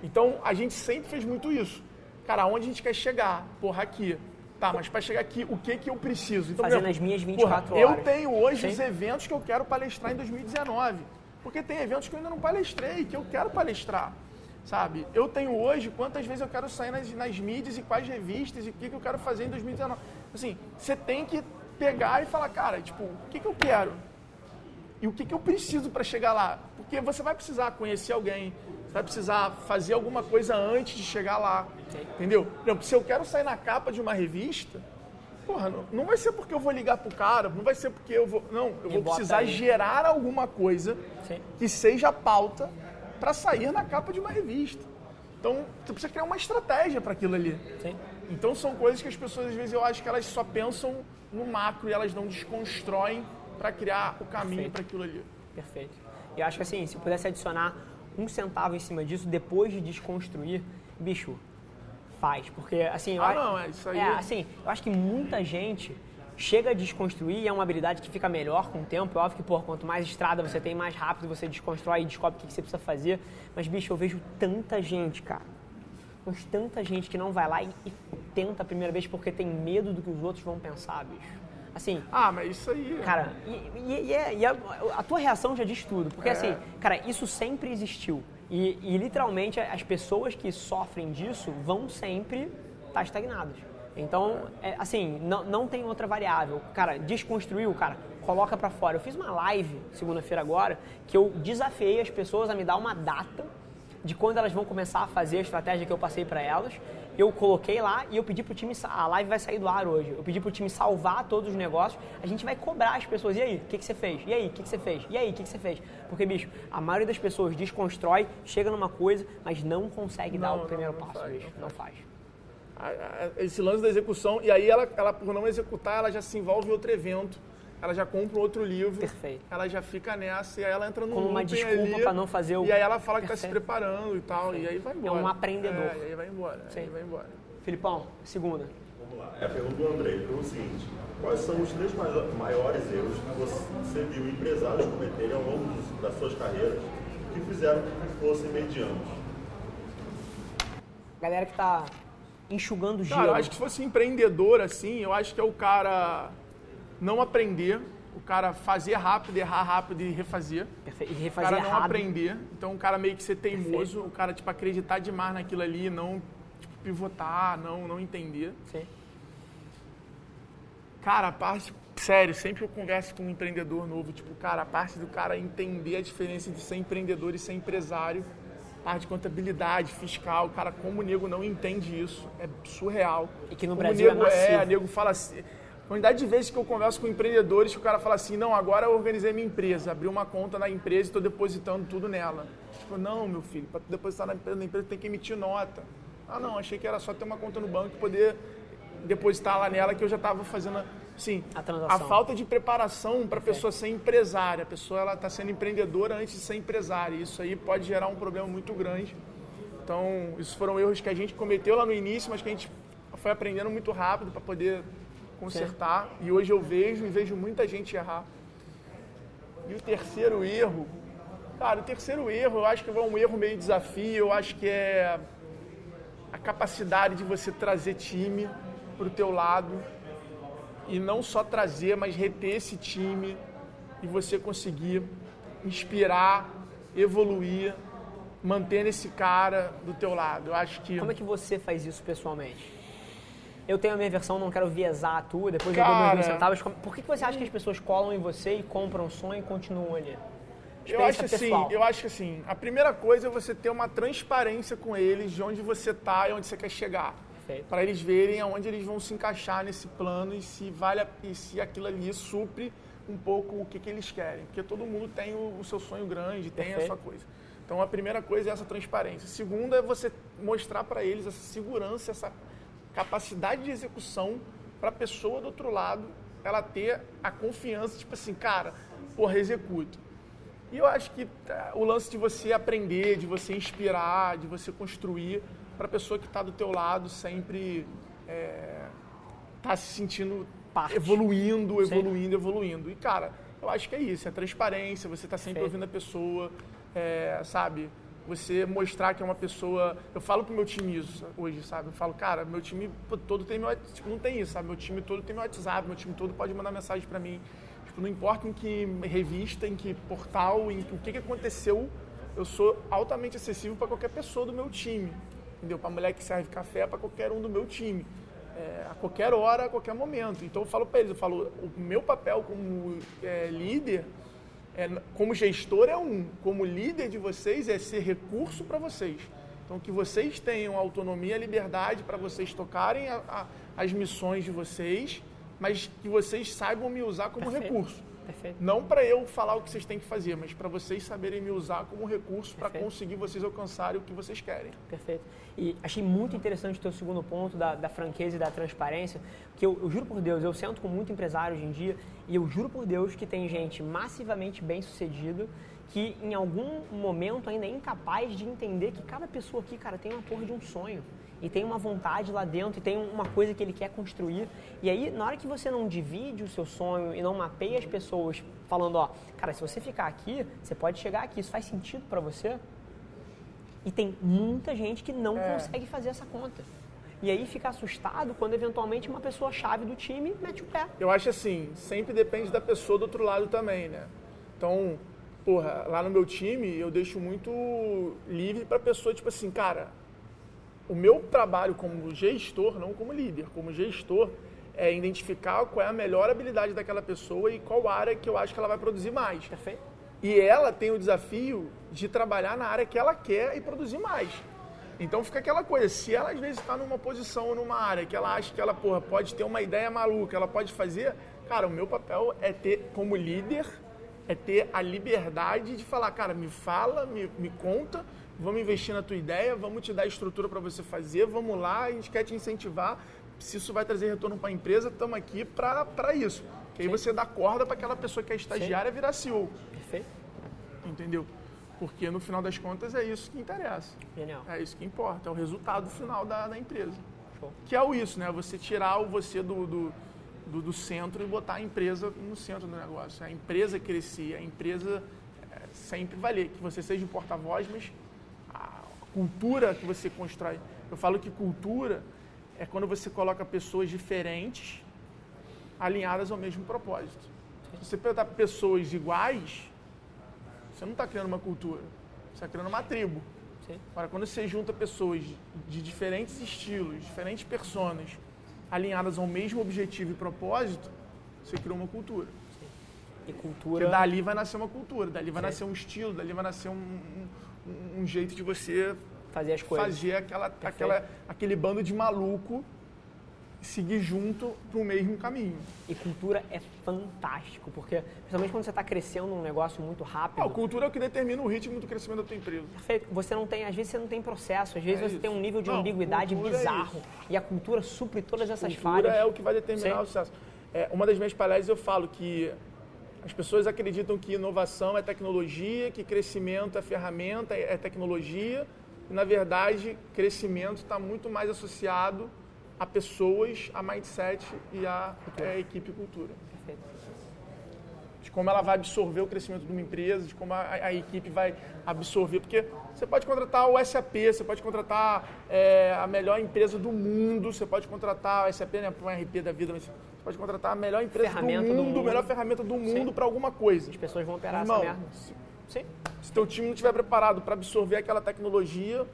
Então a gente sempre fez muito isso. Cara, aonde a gente quer chegar? Porra, aqui. Tá, mas para chegar aqui, o que que eu preciso? Então, Fazendo exemplo, as minhas 24 porra, horas. Eu tenho hoje Sim. os eventos que eu quero palestrar em 2019. Porque tem eventos que eu ainda não palestrei, que eu quero palestrar. sabe? Eu tenho hoje quantas vezes eu quero sair nas, nas mídias e quais revistas e o que, que eu quero fazer em 2019. Assim, você tem que pegar e falar, cara, tipo, o que, que eu quero? E o que, que eu preciso para chegar lá? Porque você vai precisar conhecer alguém, você vai precisar fazer alguma coisa antes de chegar lá, entendeu? Por exemplo, se eu quero sair na capa de uma revista, porra, não, não vai ser porque eu vou ligar pro cara, não vai ser porque eu vou... Não, eu E vou precisar aí. gerar alguma coisa Sim. que seja pauta para sair na capa de uma revista. Então, você precisa criar uma estratégia para aquilo ali. Sim. Então, são coisas que as pessoas, às vezes, eu acho que elas só pensam no macro e elas não desconstroem para criar o caminho para aquilo ali. Perfeito. E eu acho que assim, se eu pudesse adicionar um centavo em cima disso, depois de desconstruir, bicho, faz. Porque, assim... eu Ah, a- não, é isso aí. É, assim, eu acho que muita gente chega a desconstruir e é uma habilidade que fica melhor com o tempo. É óbvio que, pô, quanto mais estrada você tem, mais rápido você desconstrói e descobre o que que você precisa fazer. Mas, bicho, eu vejo tanta gente, cara. Mas tanta gente que não vai lá e, e tenta a primeira vez porque tem medo do que os outros vão pensar, bicho. Assim, Ah, mas isso aí... Cara, e, e- e é- e a, a tua reação já diz tudo. Porque É. assim, cara, isso sempre existiu. E, e, literalmente as pessoas que sofrem disso vão sempre estar estagnadas. Então, é, assim, não, não tem outra variável. Cara, desconstruiu, cara, coloca pra fora. Eu fiz uma live segunda-feira agora que eu desafiei as pessoas a me dar uma data de quando elas vão começar a fazer a estratégia que eu passei para elas. Eu coloquei lá e eu pedi pro time, a live vai sair do ar hoje. Eu pedi pro time salvar todos os negócios. A gente vai cobrar as pessoas. E aí, o que, que você fez? E aí, o que, que você fez? E aí, o que, que você fez? Porque, bicho, a maioria das pessoas desconstrói, chega numa coisa, mas não consegue dar Não, o não, primeiro não passo, faz, bicho. não faz. esse lance da execução, e aí ela, ela, por não executar, ela já se envolve em outro evento, ela já compra um outro livro, Perfeito. ela já fica nessa, e aí ela entra no Como uma desculpa ali, pra não fazer o- E aí ela fala que está se Perfeito. preparando e tal, e aí vai embora. um aprendedor. É, e aí vai embora, Sim. aí vai embora. Filipão, segunda. Vamos lá. É a pergunta do Andrei. Foi o seguinte: quais são os três mai- maiores erros que você viu empresários cometerem ao longo das suas carreiras que fizeram com que fossem medianos? Galera que tá enxugando gelo. Cara, eu acho que se fosse empreendedor, assim, eu acho que é o cara não aprender, o cara fazer rápido, errar rápido e refazer. Perfe- E O refazer cara não errado. aprender. Então, o cara meio que ser teimoso, o cara, tipo, acreditar demais naquilo ali e não, tipo, pivotar, não, não entender. Sim. Cara, a parte, sério, sempre eu converso com um empreendedor novo, tipo, cara, a parte do cara entender a diferença de ser empreendedor e ser empresário, parte de contabilidade, fiscal, cara, como o nego não entende isso, é surreal. E que no Como Brasil o nego é massivo. o nego fala assim, quantidade de vezes que eu converso com empreendedores que o cara fala assim, não, agora eu organizei minha empresa, abri uma conta na empresa e estou depositando tudo nela. Tipo, não, meu filho, para depositar na empresa, na empresa tem que emitir nota. Ah, não, achei que era só ter uma conta no banco e poder depositar lá nela que eu já estava fazendo, assim, A transação. falta de preparação para a pessoa ser empresária. A pessoa está sendo empreendedora antes de ser empresária. Isso aí pode gerar um problema muito grande. Então, esses foram erros que a gente cometeu lá no início, mas que a gente foi aprendendo muito rápido para poder consertar. E hoje eu vejo e vejo muita gente errar. E o terceiro erro, cara, o terceiro erro, eu acho que é um erro meio desafio, eu acho que é a capacidade de você trazer time para o teu lado e não só trazer, mas reter esse time e você conseguir inspirar, evoluir, mantendo esse cara do teu lado. Eu acho que Como é que você faz isso pessoalmente? Eu tenho a minha versão, não quero viesar a tua, depois eu dou meus Cara. centavos. Por que que você acha que as pessoas colam em você e compram o sonho e continuam ali? Eu acho assim, eu acho que assim, a primeira coisa é você ter uma transparência com eles de onde você está e onde você quer chegar. Para eles verem aonde eles vão se encaixar nesse plano e se vale a- e se aquilo ali supre um pouco o que, que eles querem. Porque todo mundo tem o, o seu sonho grande, tem a Perfeito. sua coisa. Então a primeira coisa é essa transparência. A segunda é você mostrar para eles essa segurança, essa capacidade de execução para a pessoa do outro lado ela ter a confiança, tipo assim, cara, porra, executo. E eu acho que tá, o lance de você aprender, de você inspirar, de você construir para a pessoa que está do teu lado sempre está se sentindo Parte. evoluindo, Sim. evoluindo, evoluindo. E cara, eu acho que é isso, é transparência, você está sempre Perfeito. ouvindo a pessoa, é, sabe? Você mostrar que é uma pessoa. Eu falo pro meu time isso hoje, sabe? Eu falo, cara, meu time todo tem meu. Tipo, não tem isso, sabe? Meu time todo tem meu WhatsApp, meu time todo pode mandar mensagem para mim. Tipo, não importa em que revista, em que portal, em que, o que, que aconteceu, eu sou altamente acessível para qualquer pessoa do meu time. Entendeu? Para mulher que serve café, para qualquer um do meu time. É, a qualquer hora, a qualquer momento. Então eu falo para eles, eu falo, o meu papel como é, líder, é, como gestor é um, como líder de vocês é ser recurso para vocês. Então que vocês tenham autonomia e liberdade para vocês tocarem a, a, as missões de vocês, mas que vocês saibam me usar como Perfeito. recurso. Perfeito. Não para eu falar o que vocês têm que fazer, mas para vocês saberem me usar como recurso para conseguir vocês alcançarem o que vocês querem. Perfeito. E achei muito interessante o teu segundo ponto da, da franqueza e da transparência, porque eu, eu juro por Deus, eu sento com muito empresário hoje em dia e eu juro por Deus que tem gente massivamente bem sucedida que em algum momento ainda é incapaz de entender que cada pessoa aqui, cara, tem uma porra de um sonho. E tem uma vontade lá dentro, e tem uma coisa que ele quer construir. E aí, na hora que você não divide o seu sonho e não mapeia as pessoas, falando, ó, cara, se você ficar aqui, você pode chegar aqui, isso faz sentido para você? E tem muita gente que não É. consegue fazer essa conta. E aí fica assustado quando eventualmente uma pessoa chave do time mete o pé. Eu acho assim, sempre depende da pessoa do outro lado também, né? Então, porra, lá no meu time eu deixo muito livre para pessoa, tipo assim, cara, o meu trabalho como gestor, não como líder, como gestor, é identificar qual é a melhor habilidade daquela pessoa e qual área que eu acho que ela vai produzir mais. Perfeito? E ela tem o desafio de trabalhar na área que ela quer e produzir mais. Então fica aquela coisa, se ela às vezes está numa posição, numa área que ela acha que ela porra, pode ter uma ideia maluca, ela pode fazer, cara, o meu papel é ter, como líder, é ter a liberdade de falar, cara, me fala, me, me conta, vamos investir na tua ideia, vamos te dar estrutura para você fazer, vamos lá, a gente quer te incentivar. Se isso vai trazer retorno para a empresa, estamos aqui para isso. Que aí você dá corda para aquela pessoa que é estagiária virar CEO. Perfeito? Entendeu? Porque no final das contas é isso que interessa. Genial. É isso que importa, é o resultado final da, da empresa. Show. Que é o isso, né? Você tirar o você do, do, do, do centro e botar a empresa no centro do negócio. A empresa crescer, a empresa é, sempre valer. Que você seja o porta-voz, mas a cultura que você constrói. Eu falo que cultura é quando você coloca pessoas diferentes alinhadas ao mesmo propósito. Se você pegar pessoas iguais, você não está criando uma cultura, você está criando uma tribo. Sim. Agora, quando você junta pessoas de diferentes estilos, diferentes personas, alinhadas ao mesmo objetivo e propósito, você cria uma cultura. E Porque cultura. dali vai nascer uma cultura, dali vai Sim. nascer um estilo, dali vai nascer um, um- um jeito de você Fazer as coisas. fazer aquela, aquela, aquele bando de maluco seguir junto para o mesmo caminho. E cultura é fantástico, porque principalmente quando você está crescendo um negócio muito rápido. Ah, a cultura é o que determina o ritmo do crescimento da tua empresa. Perfeito. Você não tem, às vezes você não tem processo, às vezes É você isso. tem um nível de Não, ambiguidade cultura é bizarro. e a cultura supre todas essas cultura falhas. é o que vai determinar Sim. o sucesso. É, uma das minhas palestras eu falo que as pessoas acreditam que inovação é tecnologia, que crescimento é ferramenta, é tecnologia. E, na verdade, crescimento está muito mais associado a pessoas, a mindset e a, é, equipe e cultura. Perfeito. de como ela vai absorver o crescimento de uma empresa, de como a, a equipe vai absorver. Porque você pode contratar o SAP, você pode contratar é, a melhor empresa do mundo, você pode contratar o SAP, né, um RP da vida, mas você pode contratar a melhor empresa do mundo, do mundo. a melhor ferramenta do mundo Sim. para alguma coisa. As pessoas vão operar Irmão, essa merda. Sim. se teu time não estiver preparado para absorver aquela tecnologia,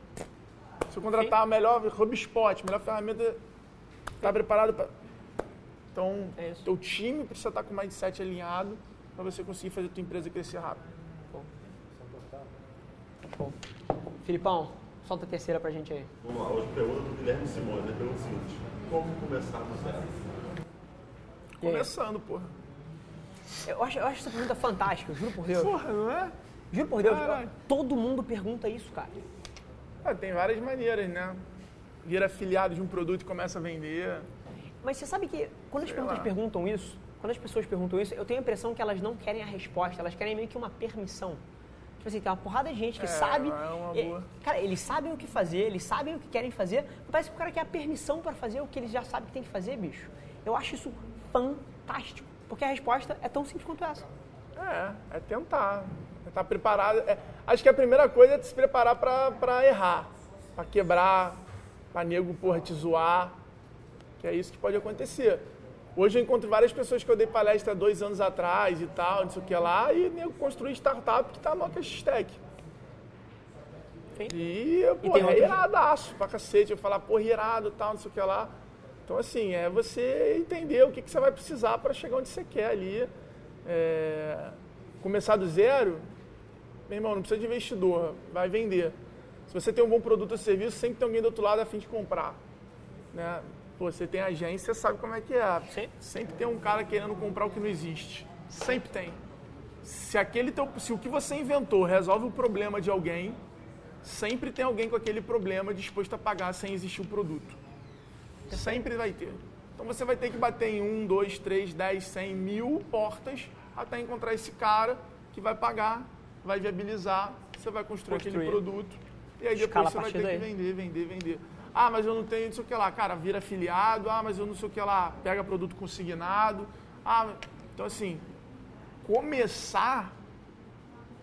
se eu contratar a melhor HubSpot, a melhor ferramenta, está preparado para... Então, É isso. teu time precisa estar com o mindset alinhado para você conseguir fazer a tua empresa crescer rápido. Show. Filipão, solta a terceira pra gente aí. Vamos lá, hoje pergunta do Guilherme Simões, né? Pergunta o seguinte, como começar do zero? Começando, porra. Eu acho, eu acho essa pergunta fantástica, juro por Deus. Porra, não é? Juro por Deus, Caralho. todo mundo pergunta isso, cara. Ah, tem várias maneiras, né? Vira afiliado de um produto e começa a vender. Mas você sabe que quando as Sei perguntas lá. perguntam isso, quando as pessoas perguntam isso, eu tenho a impressão que elas não querem a resposta, elas querem meio que uma permissão. Tipo assim, tem uma porrada de gente que É, sabe. é uma boa. cara, eles sabem o que fazer, eles sabem o que querem fazer, mas parece que o cara quer a permissão para fazer o que eles já sabem que tem que fazer, bicho. Eu acho isso fantástico. Porque a resposta é tão simples quanto essa. É, é tentar. É estar preparado. É- acho que a primeira coisa é se preparar pra errar. Pra quebrar, pra nego, porra, te zoar. Que é isso que pode acontecer. Hoje eu encontro várias pessoas que eu dei palestra dois anos atrás e tal, não sei o que lá, e nego construir startup que tá X-Tech. Sim. E, pô, tem é iradaço pra cacete. Eu falar, porra, irado e tal, não sei o que lá. Então, assim, é você entender o que, que você vai precisar para chegar onde você quer ali. É, começar do zero, meu irmão, não precisa de investidor, vai vender. Se você tem um bom produto ou serviço, sempre tem alguém do outro lado a fim de comprar. Né? Pô, você tem agência, sabe como é que é. Sim. Sempre tem um cara querendo comprar o que não existe. Sempre tem. Se, aquele teu, se o que você inventou resolve o problema de alguém, sempre tem alguém com aquele problema disposto a pagar sem existir o produto. Sempre vai ter. Então você vai ter que bater em um, dois, três, dez, cem, mil portas até encontrar esse cara que vai pagar, vai viabilizar, você vai construir, aquele Construir. produto e aí Escala depois você vai ter que daí. vender, vender, vender. Ah, mas eu não tenho não sei o que lá. Cara, vira afiliado. Ah, mas eu não sei o que lá. Pega produto consignado. Ah, então assim, começar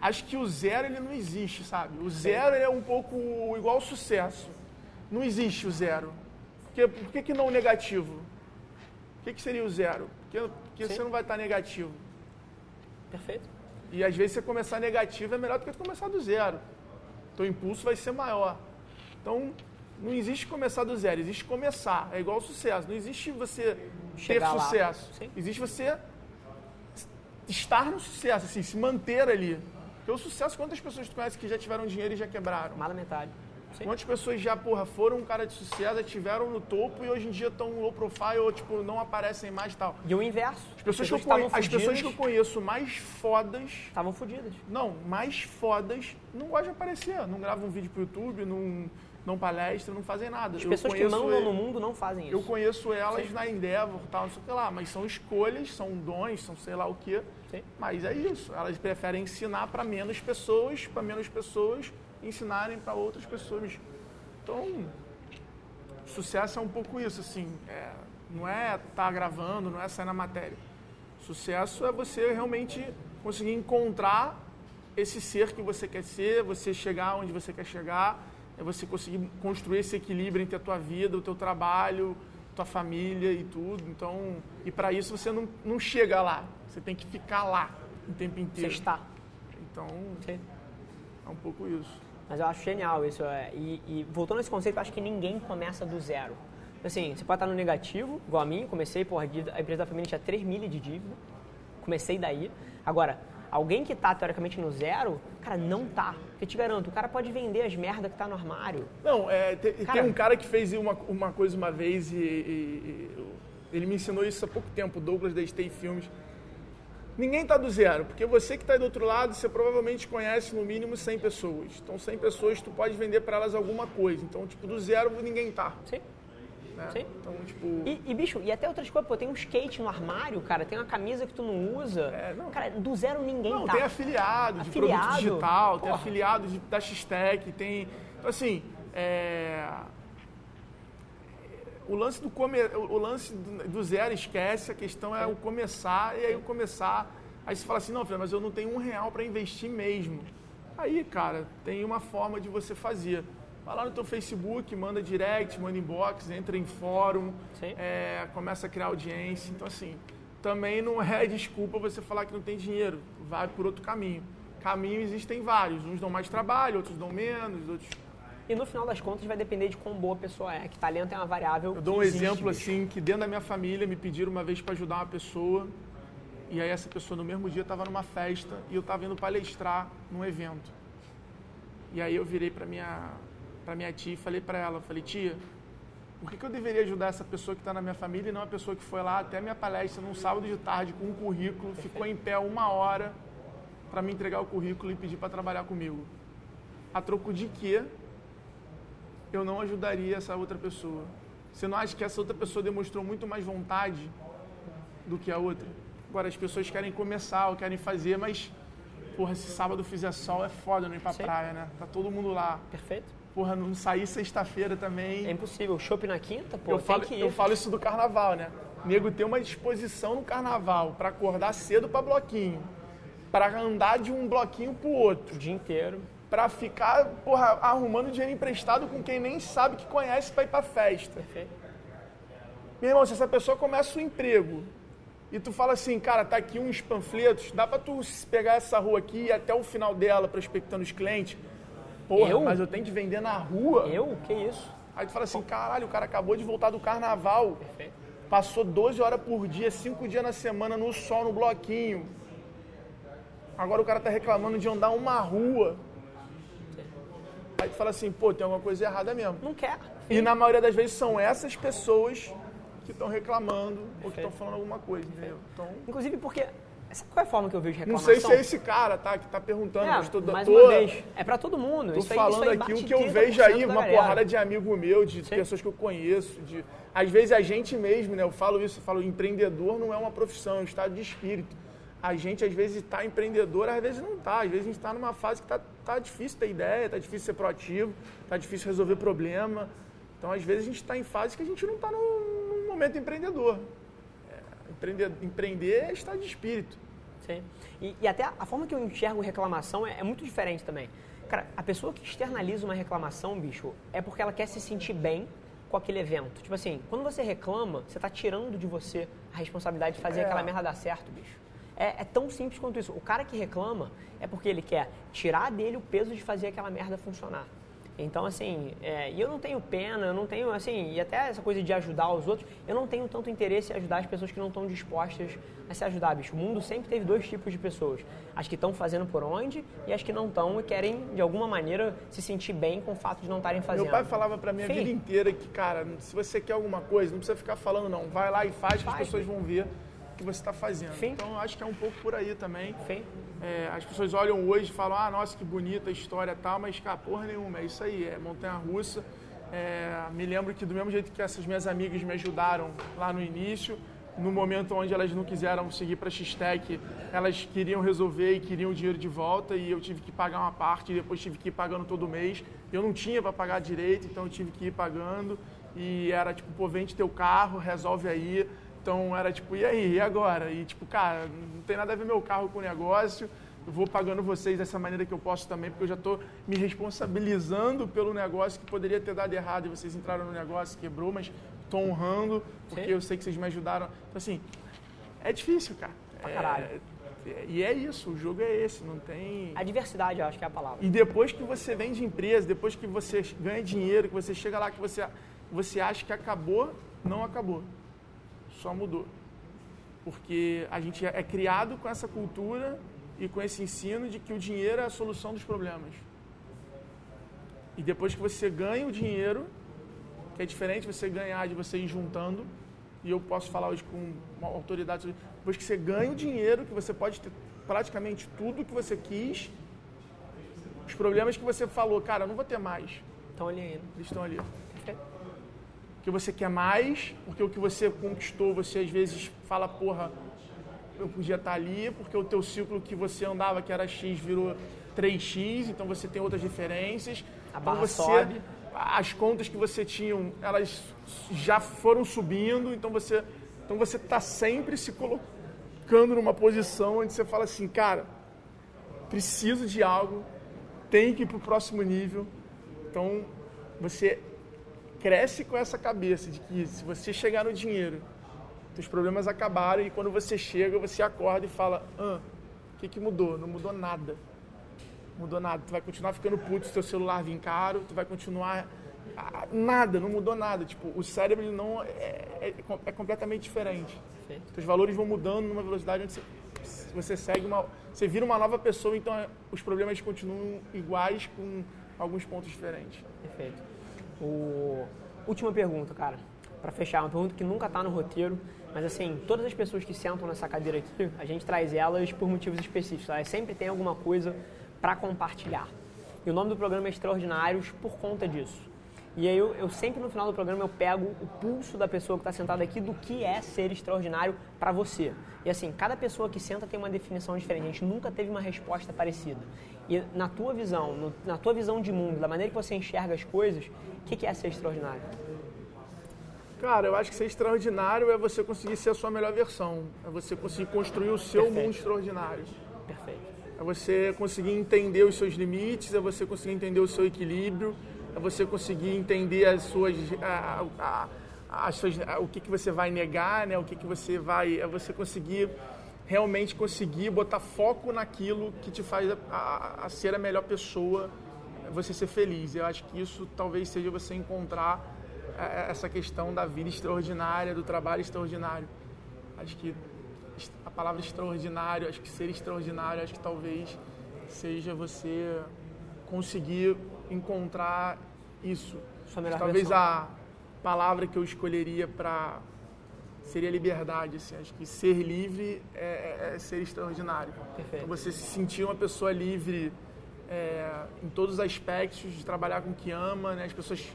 acho que o zero ele não existe, sabe? O zero é um pouco igual ao sucesso. Não existe o zero. Porque, por que, que não o negativo? O que, que seria o zero? Porque, porque Sim. você não vai estar negativo. Perfeito. E às vezes você começar negativo é melhor do que começar do zero. Teu impulso vai ser maior. Então, não existe começar do zero, existe começar. É igual ao sucesso. Não existe você Chegar ter lá. sucesso. Sim. Existe você estar no sucesso, assim, se manter ali. Porque o sucesso, quantas pessoas tu conhece que já tiveram dinheiro e já quebraram? Mais da metade. Sim. Quantas pessoas já, porra, foram um cara de sucesso, já tiveram no topo e hoje em dia estão low profile ou, tipo, não aparecem mais e tal. E o inverso. As pessoas, que eu, estavam conhe- as pessoas que eu conheço mais fodas estavam fodidas. não, mais fodas não gostam de aparecer. Não gravam vídeo pro YouTube, não, não palestra, não fazem nada. As Eu pessoas que conheço mandam ele- no mundo não fazem isso. Eu conheço elas na Endeavor, tal, não sei o que lá, mas são escolhas, são dons, são sei lá o quê. Sim. Mas é isso. Elas preferem ensinar para menos pessoas, para menos pessoas ensinarem para outras pessoas. Então, sucesso é um pouco isso, assim. é, não é estar gravando, não é sair na matéria. Sucesso é você realmente conseguir encontrar esse ser que você quer ser, você chegar onde você quer chegar, é você conseguir construir esse equilíbrio entre a tua vida, o teu trabalho, tua família e tudo. Então, e para isso você não, não chega lá, você tem que ficar lá o tempo Você inteiro. está. Então, Sim. é um pouco isso. Mas eu acho genial isso. É. E, e voltando a esse conceito, eu acho que ninguém começa do zero. Assim, você pode estar no negativo, igual a mim. Comecei, porra, a empresa da família tinha 3 mil de dívida. Comecei daí. Agora, alguém que tá teoricamente no zero, cara, não tá. Eu te garanto, o cara pode vender as merda que tá no armário. Não, é, te- Cara- tem um cara que fez uma, uma coisa uma vez e, e- e- ele me ensinou isso há pouco tempo, Douglas da Stay Filmes. Ninguém está do zero, porque você que está do outro lado, você provavelmente conhece no mínimo 100 pessoas. Então, 100 pessoas, tu pode vender para elas alguma coisa. Então, tipo, do zero ninguém tá. Sim. né? Sim. Então, tipo... E, e, bicho, e até outras coisas, pô, tem um skate no armário, cara, tem uma camisa que tu não usa. É, não. Cara, do zero ninguém Não, tá. tem afiliado de Afiliado? produto digital, tem Porra. afiliado de, da X-Tech, tem... Então, assim, é... O lance, do come... o lance do zero esquece, a questão é o começar, e aí o começar... Aí você fala assim, não, Fernando, mas eu não tenho um real para investir mesmo. Aí, cara, tem uma forma de você fazer. Vai lá no teu Facebook, manda direct, manda inbox, entra em fórum, é, começa a criar audiência. Então, assim, também não é desculpa você falar que não tem dinheiro. Vai por outro caminho. Caminhos existem vários. Uns dão mais trabalho, outros dão menos, outros... E no final das contas vai depender de quão boa a pessoa é. Que talento é uma variável. Eu dou um exemplo bicho. assim, que dentro da minha família me pediram uma vez para ajudar uma pessoa. E aí essa pessoa no mesmo dia estava numa festa e eu estava indo palestrar num evento. E aí eu virei para minha para minha tia e falei para ela, falei: "Tia, por que, que eu deveria ajudar essa pessoa que está na minha família e não a pessoa que foi lá até a minha palestra num sábado de tarde com um currículo, ficou em pé uma hora para me entregar o currículo e pedir para trabalhar comigo? A troco de quê? Eu não ajudaria essa outra pessoa. Você não acha que essa outra pessoa demonstrou muito mais vontade do que a outra? Agora, as pessoas querem começar ou querem fazer, mas, porra, se sábado fizer sol é foda não ir pra Sim. praia, né? Tá todo mundo lá. Perfeito. Porra, não sair sexta-feira também. É impossível. Chopp na quinta, pô, eu, falo, eu falo isso do carnaval, né? Nego tem uma disposição no carnaval pra acordar cedo pra bloquinho, pra andar de um bloquinho pro outro O dia inteiro. Pra ficar, porra, arrumando dinheiro emprestado com quem nem sabe que conhece pra ir pra festa. Perfeito. Meu irmão, se essa pessoa começa o emprego e tu fala assim, cara, tá aqui uns panfletos, dá pra tu pegar essa rua aqui e ir até o final dela prospectando os clientes, Porra, Eu? mas eu tenho que vender na rua. Eu? Que isso? Aí tu fala assim, caralho, o cara acabou de voltar do carnaval. Perfeito. Passou 12 horas por dia, 5 dias na semana no sol, no bloquinho. Agora o cara tá reclamando de andar uma rua. Aí tu fala assim, pô, tem alguma coisa errada mesmo. Não quer. E na maioria das vezes são essas pessoas que estão reclamando ou que Perfeito. estão falando alguma coisa, entendeu? Então, Inclusive porque. Sabe qual é a forma que eu vejo não reclamação? sei se é esse cara, tá, que tá perguntando, mas tô, mais tô, uma vez. É pra todo mundo. tô isso aí, falando isso aí aqui bate o que eu 30% vejo aí, uma galera. porrada de amigo meu, de Sim. pessoas que eu conheço, de às vezes a gente mesmo, né? Eu falo isso, eu falo, empreendedor não é uma profissão, é um estado de espírito. A gente às vezes está empreendedor, às vezes não está. Às vezes a gente está numa fase que tá, tá difícil ter ideia, tá difícil ser proativo, tá difícil resolver problema. Então às vezes a gente está em fase que a gente não está num, num momento empreendedor. É, empreender, empreender é estado de espírito. Sim. E, e até a forma que eu enxergo reclamação é, é muito diferente também. Cara, a pessoa que externaliza uma reclamação, bicho, é porque ela quer se sentir bem com aquele evento. Tipo assim, quando você reclama, você tá tirando de você a responsabilidade de fazer É. aquela merda dar certo, bicho. É, é tão simples quanto isso. O cara que reclama é porque ele quer tirar dele o peso de fazer aquela merda funcionar. Então, assim, é, e eu não tenho pena, eu não tenho, assim, e até essa coisa de ajudar os outros, eu não tenho tanto interesse em ajudar as pessoas que não estão dispostas a se ajudar, bicho. O mundo sempre teve dois tipos de pessoas. As que estão fazendo por onde e as que não estão e querem, de alguma maneira, se sentir bem com o fato de não estarem fazendo. Meu pai falava pra mim a Sim. vida inteira que, cara, se você quer alguma coisa, não precisa ficar falando não. Vai lá e faz que as Faz, pessoas vão ver que você está fazendo. Sim. Então acho que é um pouco por aí também. É, as pessoas olham hoje e falam, ah, nossa, que bonita a história tal, mas, cara, porra nenhuma, é isso aí, é montanha-russa. É, me lembro que do mesmo jeito que essas minhas amigas me ajudaram lá no início, no momento onde elas não quiseram seguir para X-Tech, elas queriam resolver e queriam o dinheiro de volta e eu tive que pagar uma parte e depois tive que ir pagando todo mês. Eu não tinha para pagar direito, então eu tive que ir pagando e era tipo, pô, vende teu carro, resolve aí. Então era tipo, e aí, e agora? E tipo, cara, não tem nada a ver meu carro com o negócio, eu vou pagando vocês dessa maneira que eu posso também, porque eu já estou me responsabilizando pelo negócio que poderia ter dado errado e vocês entraram no negócio, quebrou, mas estou honrando, porque Sim. eu sei que vocês me ajudaram. Então, assim, é difícil, cara. Pra É- caralho. é- e é isso, o jogo é esse, não tem. A diversidade, eu acho que é a palavra. E depois que você vende empresa, depois que você ganha dinheiro, que você chega lá, que você, você acha que acabou, não acabou. Só mudou. Porque a gente é criado com essa cultura e com esse ensino de que o dinheiro é a solução dos problemas. E depois que você ganha o dinheiro, que é diferente você ganhar de você ir juntando, e eu posso falar hoje com uma autoridade, depois que você ganha o dinheiro, que você pode ter praticamente tudo que você quis, os problemas que você falou, cara, eu não vou ter mais, Então ali ainda. eles estão ali. Porque você quer mais, porque o que você conquistou, você às vezes fala, porra, eu podia estar ali, porque o teu ciclo que você andava, que era X, virou 3X, então você tem outras diferenças. A então barra você, sobe. As contas que você tinha, elas já foram subindo, então você então você está sempre se colocando numa posição onde você fala assim, cara, preciso de algo, tem que ir para o próximo nível. Então você cresce com essa cabeça de que se você chegar no dinheiro, seus problemas acabaram e quando você chega, você acorda e fala, ah, o que, que mudou? Não mudou nada. Mudou nada. Tu vai continuar ficando puto se teu celular vir caro, tu vai continuar... ah, Nada, não mudou nada. Tipo, o cérebro ele não é, é, é completamente diferente. Perfeito. Os valores vão mudando numa velocidade onde você, você segue uma... Você vira uma nova pessoa, então é, os problemas continuam iguais com alguns pontos diferentes. Perfeito. O... Última pergunta, cara. Pra fechar, uma pergunta que nunca tá no roteiro, mas assim, todas as pessoas que sentam nessa cadeira aqui, a gente traz elas por motivos específicos. Elas sempre tem alguma coisa para compartilhar. E o nome do programa é Extraordinários por conta disso. E aí eu, eu sempre no final do programa eu pego o pulso da pessoa que está sentada aqui do que é ser extraordinário para você. E assim, cada pessoa que senta tem uma definição diferente. A gente nunca teve uma resposta parecida. E na tua visão, no- na tua visão de mundo, da maneira que você enxerga as coisas, o que, que é ser extraordinário? Cara, eu acho que ser extraordinário é você conseguir ser a sua melhor versão. É você conseguir construir o seu Perfeito. mundo extraordinário. Perfeito. É você conseguir entender os seus limites, é você conseguir entender o seu equilíbrio, é você conseguir entender as suas, a- a- as suas- o que, que você vai negar, né? O que, que você vai, é você conseguir realmente conseguir botar foco naquilo que te faz a, a- a ser a melhor pessoa você ser feliz. Eu acho que isso talvez seja você encontrar é, é, essa questão da vida extraordinária, do trabalho extraordinário. Acho que a palavra extraordinário, acho que ser extraordinário, acho que talvez seja você conseguir encontrar isso. Talvez versão. a palavra que eu escolheria para seria liberdade. Assim. Acho que ser livre é, é, é ser extraordinário. Então, você se sentir uma pessoa livre é, em todos os aspectos, de trabalhar com o que ama. Né? As pessoas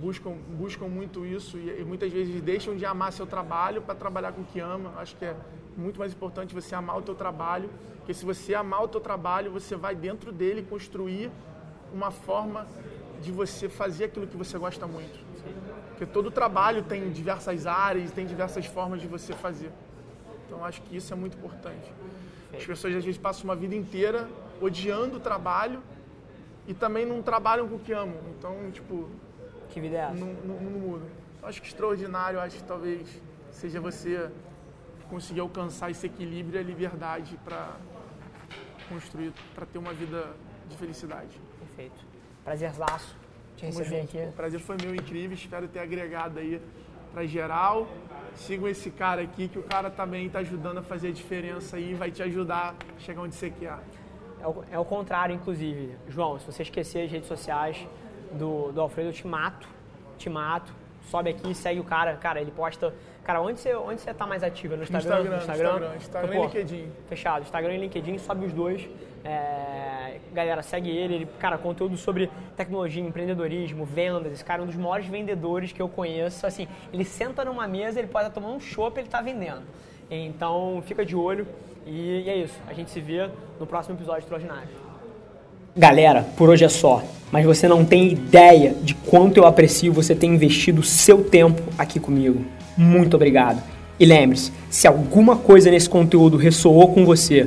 buscam, buscam muito isso e, e muitas vezes deixam de amar seu trabalho para trabalhar com o que ama. Acho que é muito mais importante você amar o teu trabalho, porque se você amar o teu trabalho, você vai dentro dele construir uma forma de você fazer aquilo que você gosta muito. Porque todo trabalho tem diversas áreas, tem diversas formas de você fazer. Então acho que isso é muito importante. As pessoas às vezes passam uma vida inteira odiando o trabalho e também não trabalham com o que amam. Então, tipo. Que vida é essa? Não, não, não muda. Acho que extraordinário, acho que talvez seja você conseguir alcançar esse equilíbrio e a liberdade para construir, para ter uma vida de felicidade. Perfeito. Prazerzaço te receber aqui. O prazer foi meu, incrível. Espero ter agregado aí para geral. Sigam esse cara aqui, que o cara também está ajudando a fazer a diferença aí, vai te ajudar a chegar onde você quer. É o, é o contrário, inclusive. João, se você esquecer as redes sociais do, do Alfredo, eu te mato. Te mato. Sobe aqui, segue o cara. Cara, ele posta Cara, onde você, onde você tá mais ativa? No Instagram? No Instagram, Instagram, Instagram, Instagram e LinkedIn. Fechado. Instagram e LinkedIn, sobe os dois. É, galera, segue ele. ele. Cara, conteúdo sobre tecnologia, empreendedorismo, vendas. Esse cara é um dos maiores vendedores que eu conheço. Assim, ele senta numa mesa, ele pode tomando um chopp, ele está vendendo. Então, fica de olho. E, e é isso. A gente se vê no próximo episódio Extraordinário. Galera, por hoje é só. Mas você não tem ideia de quanto eu aprecio você ter investido seu tempo aqui comigo muito obrigado. E lembre-se, se alguma coisa nesse conteúdo ressoou com você,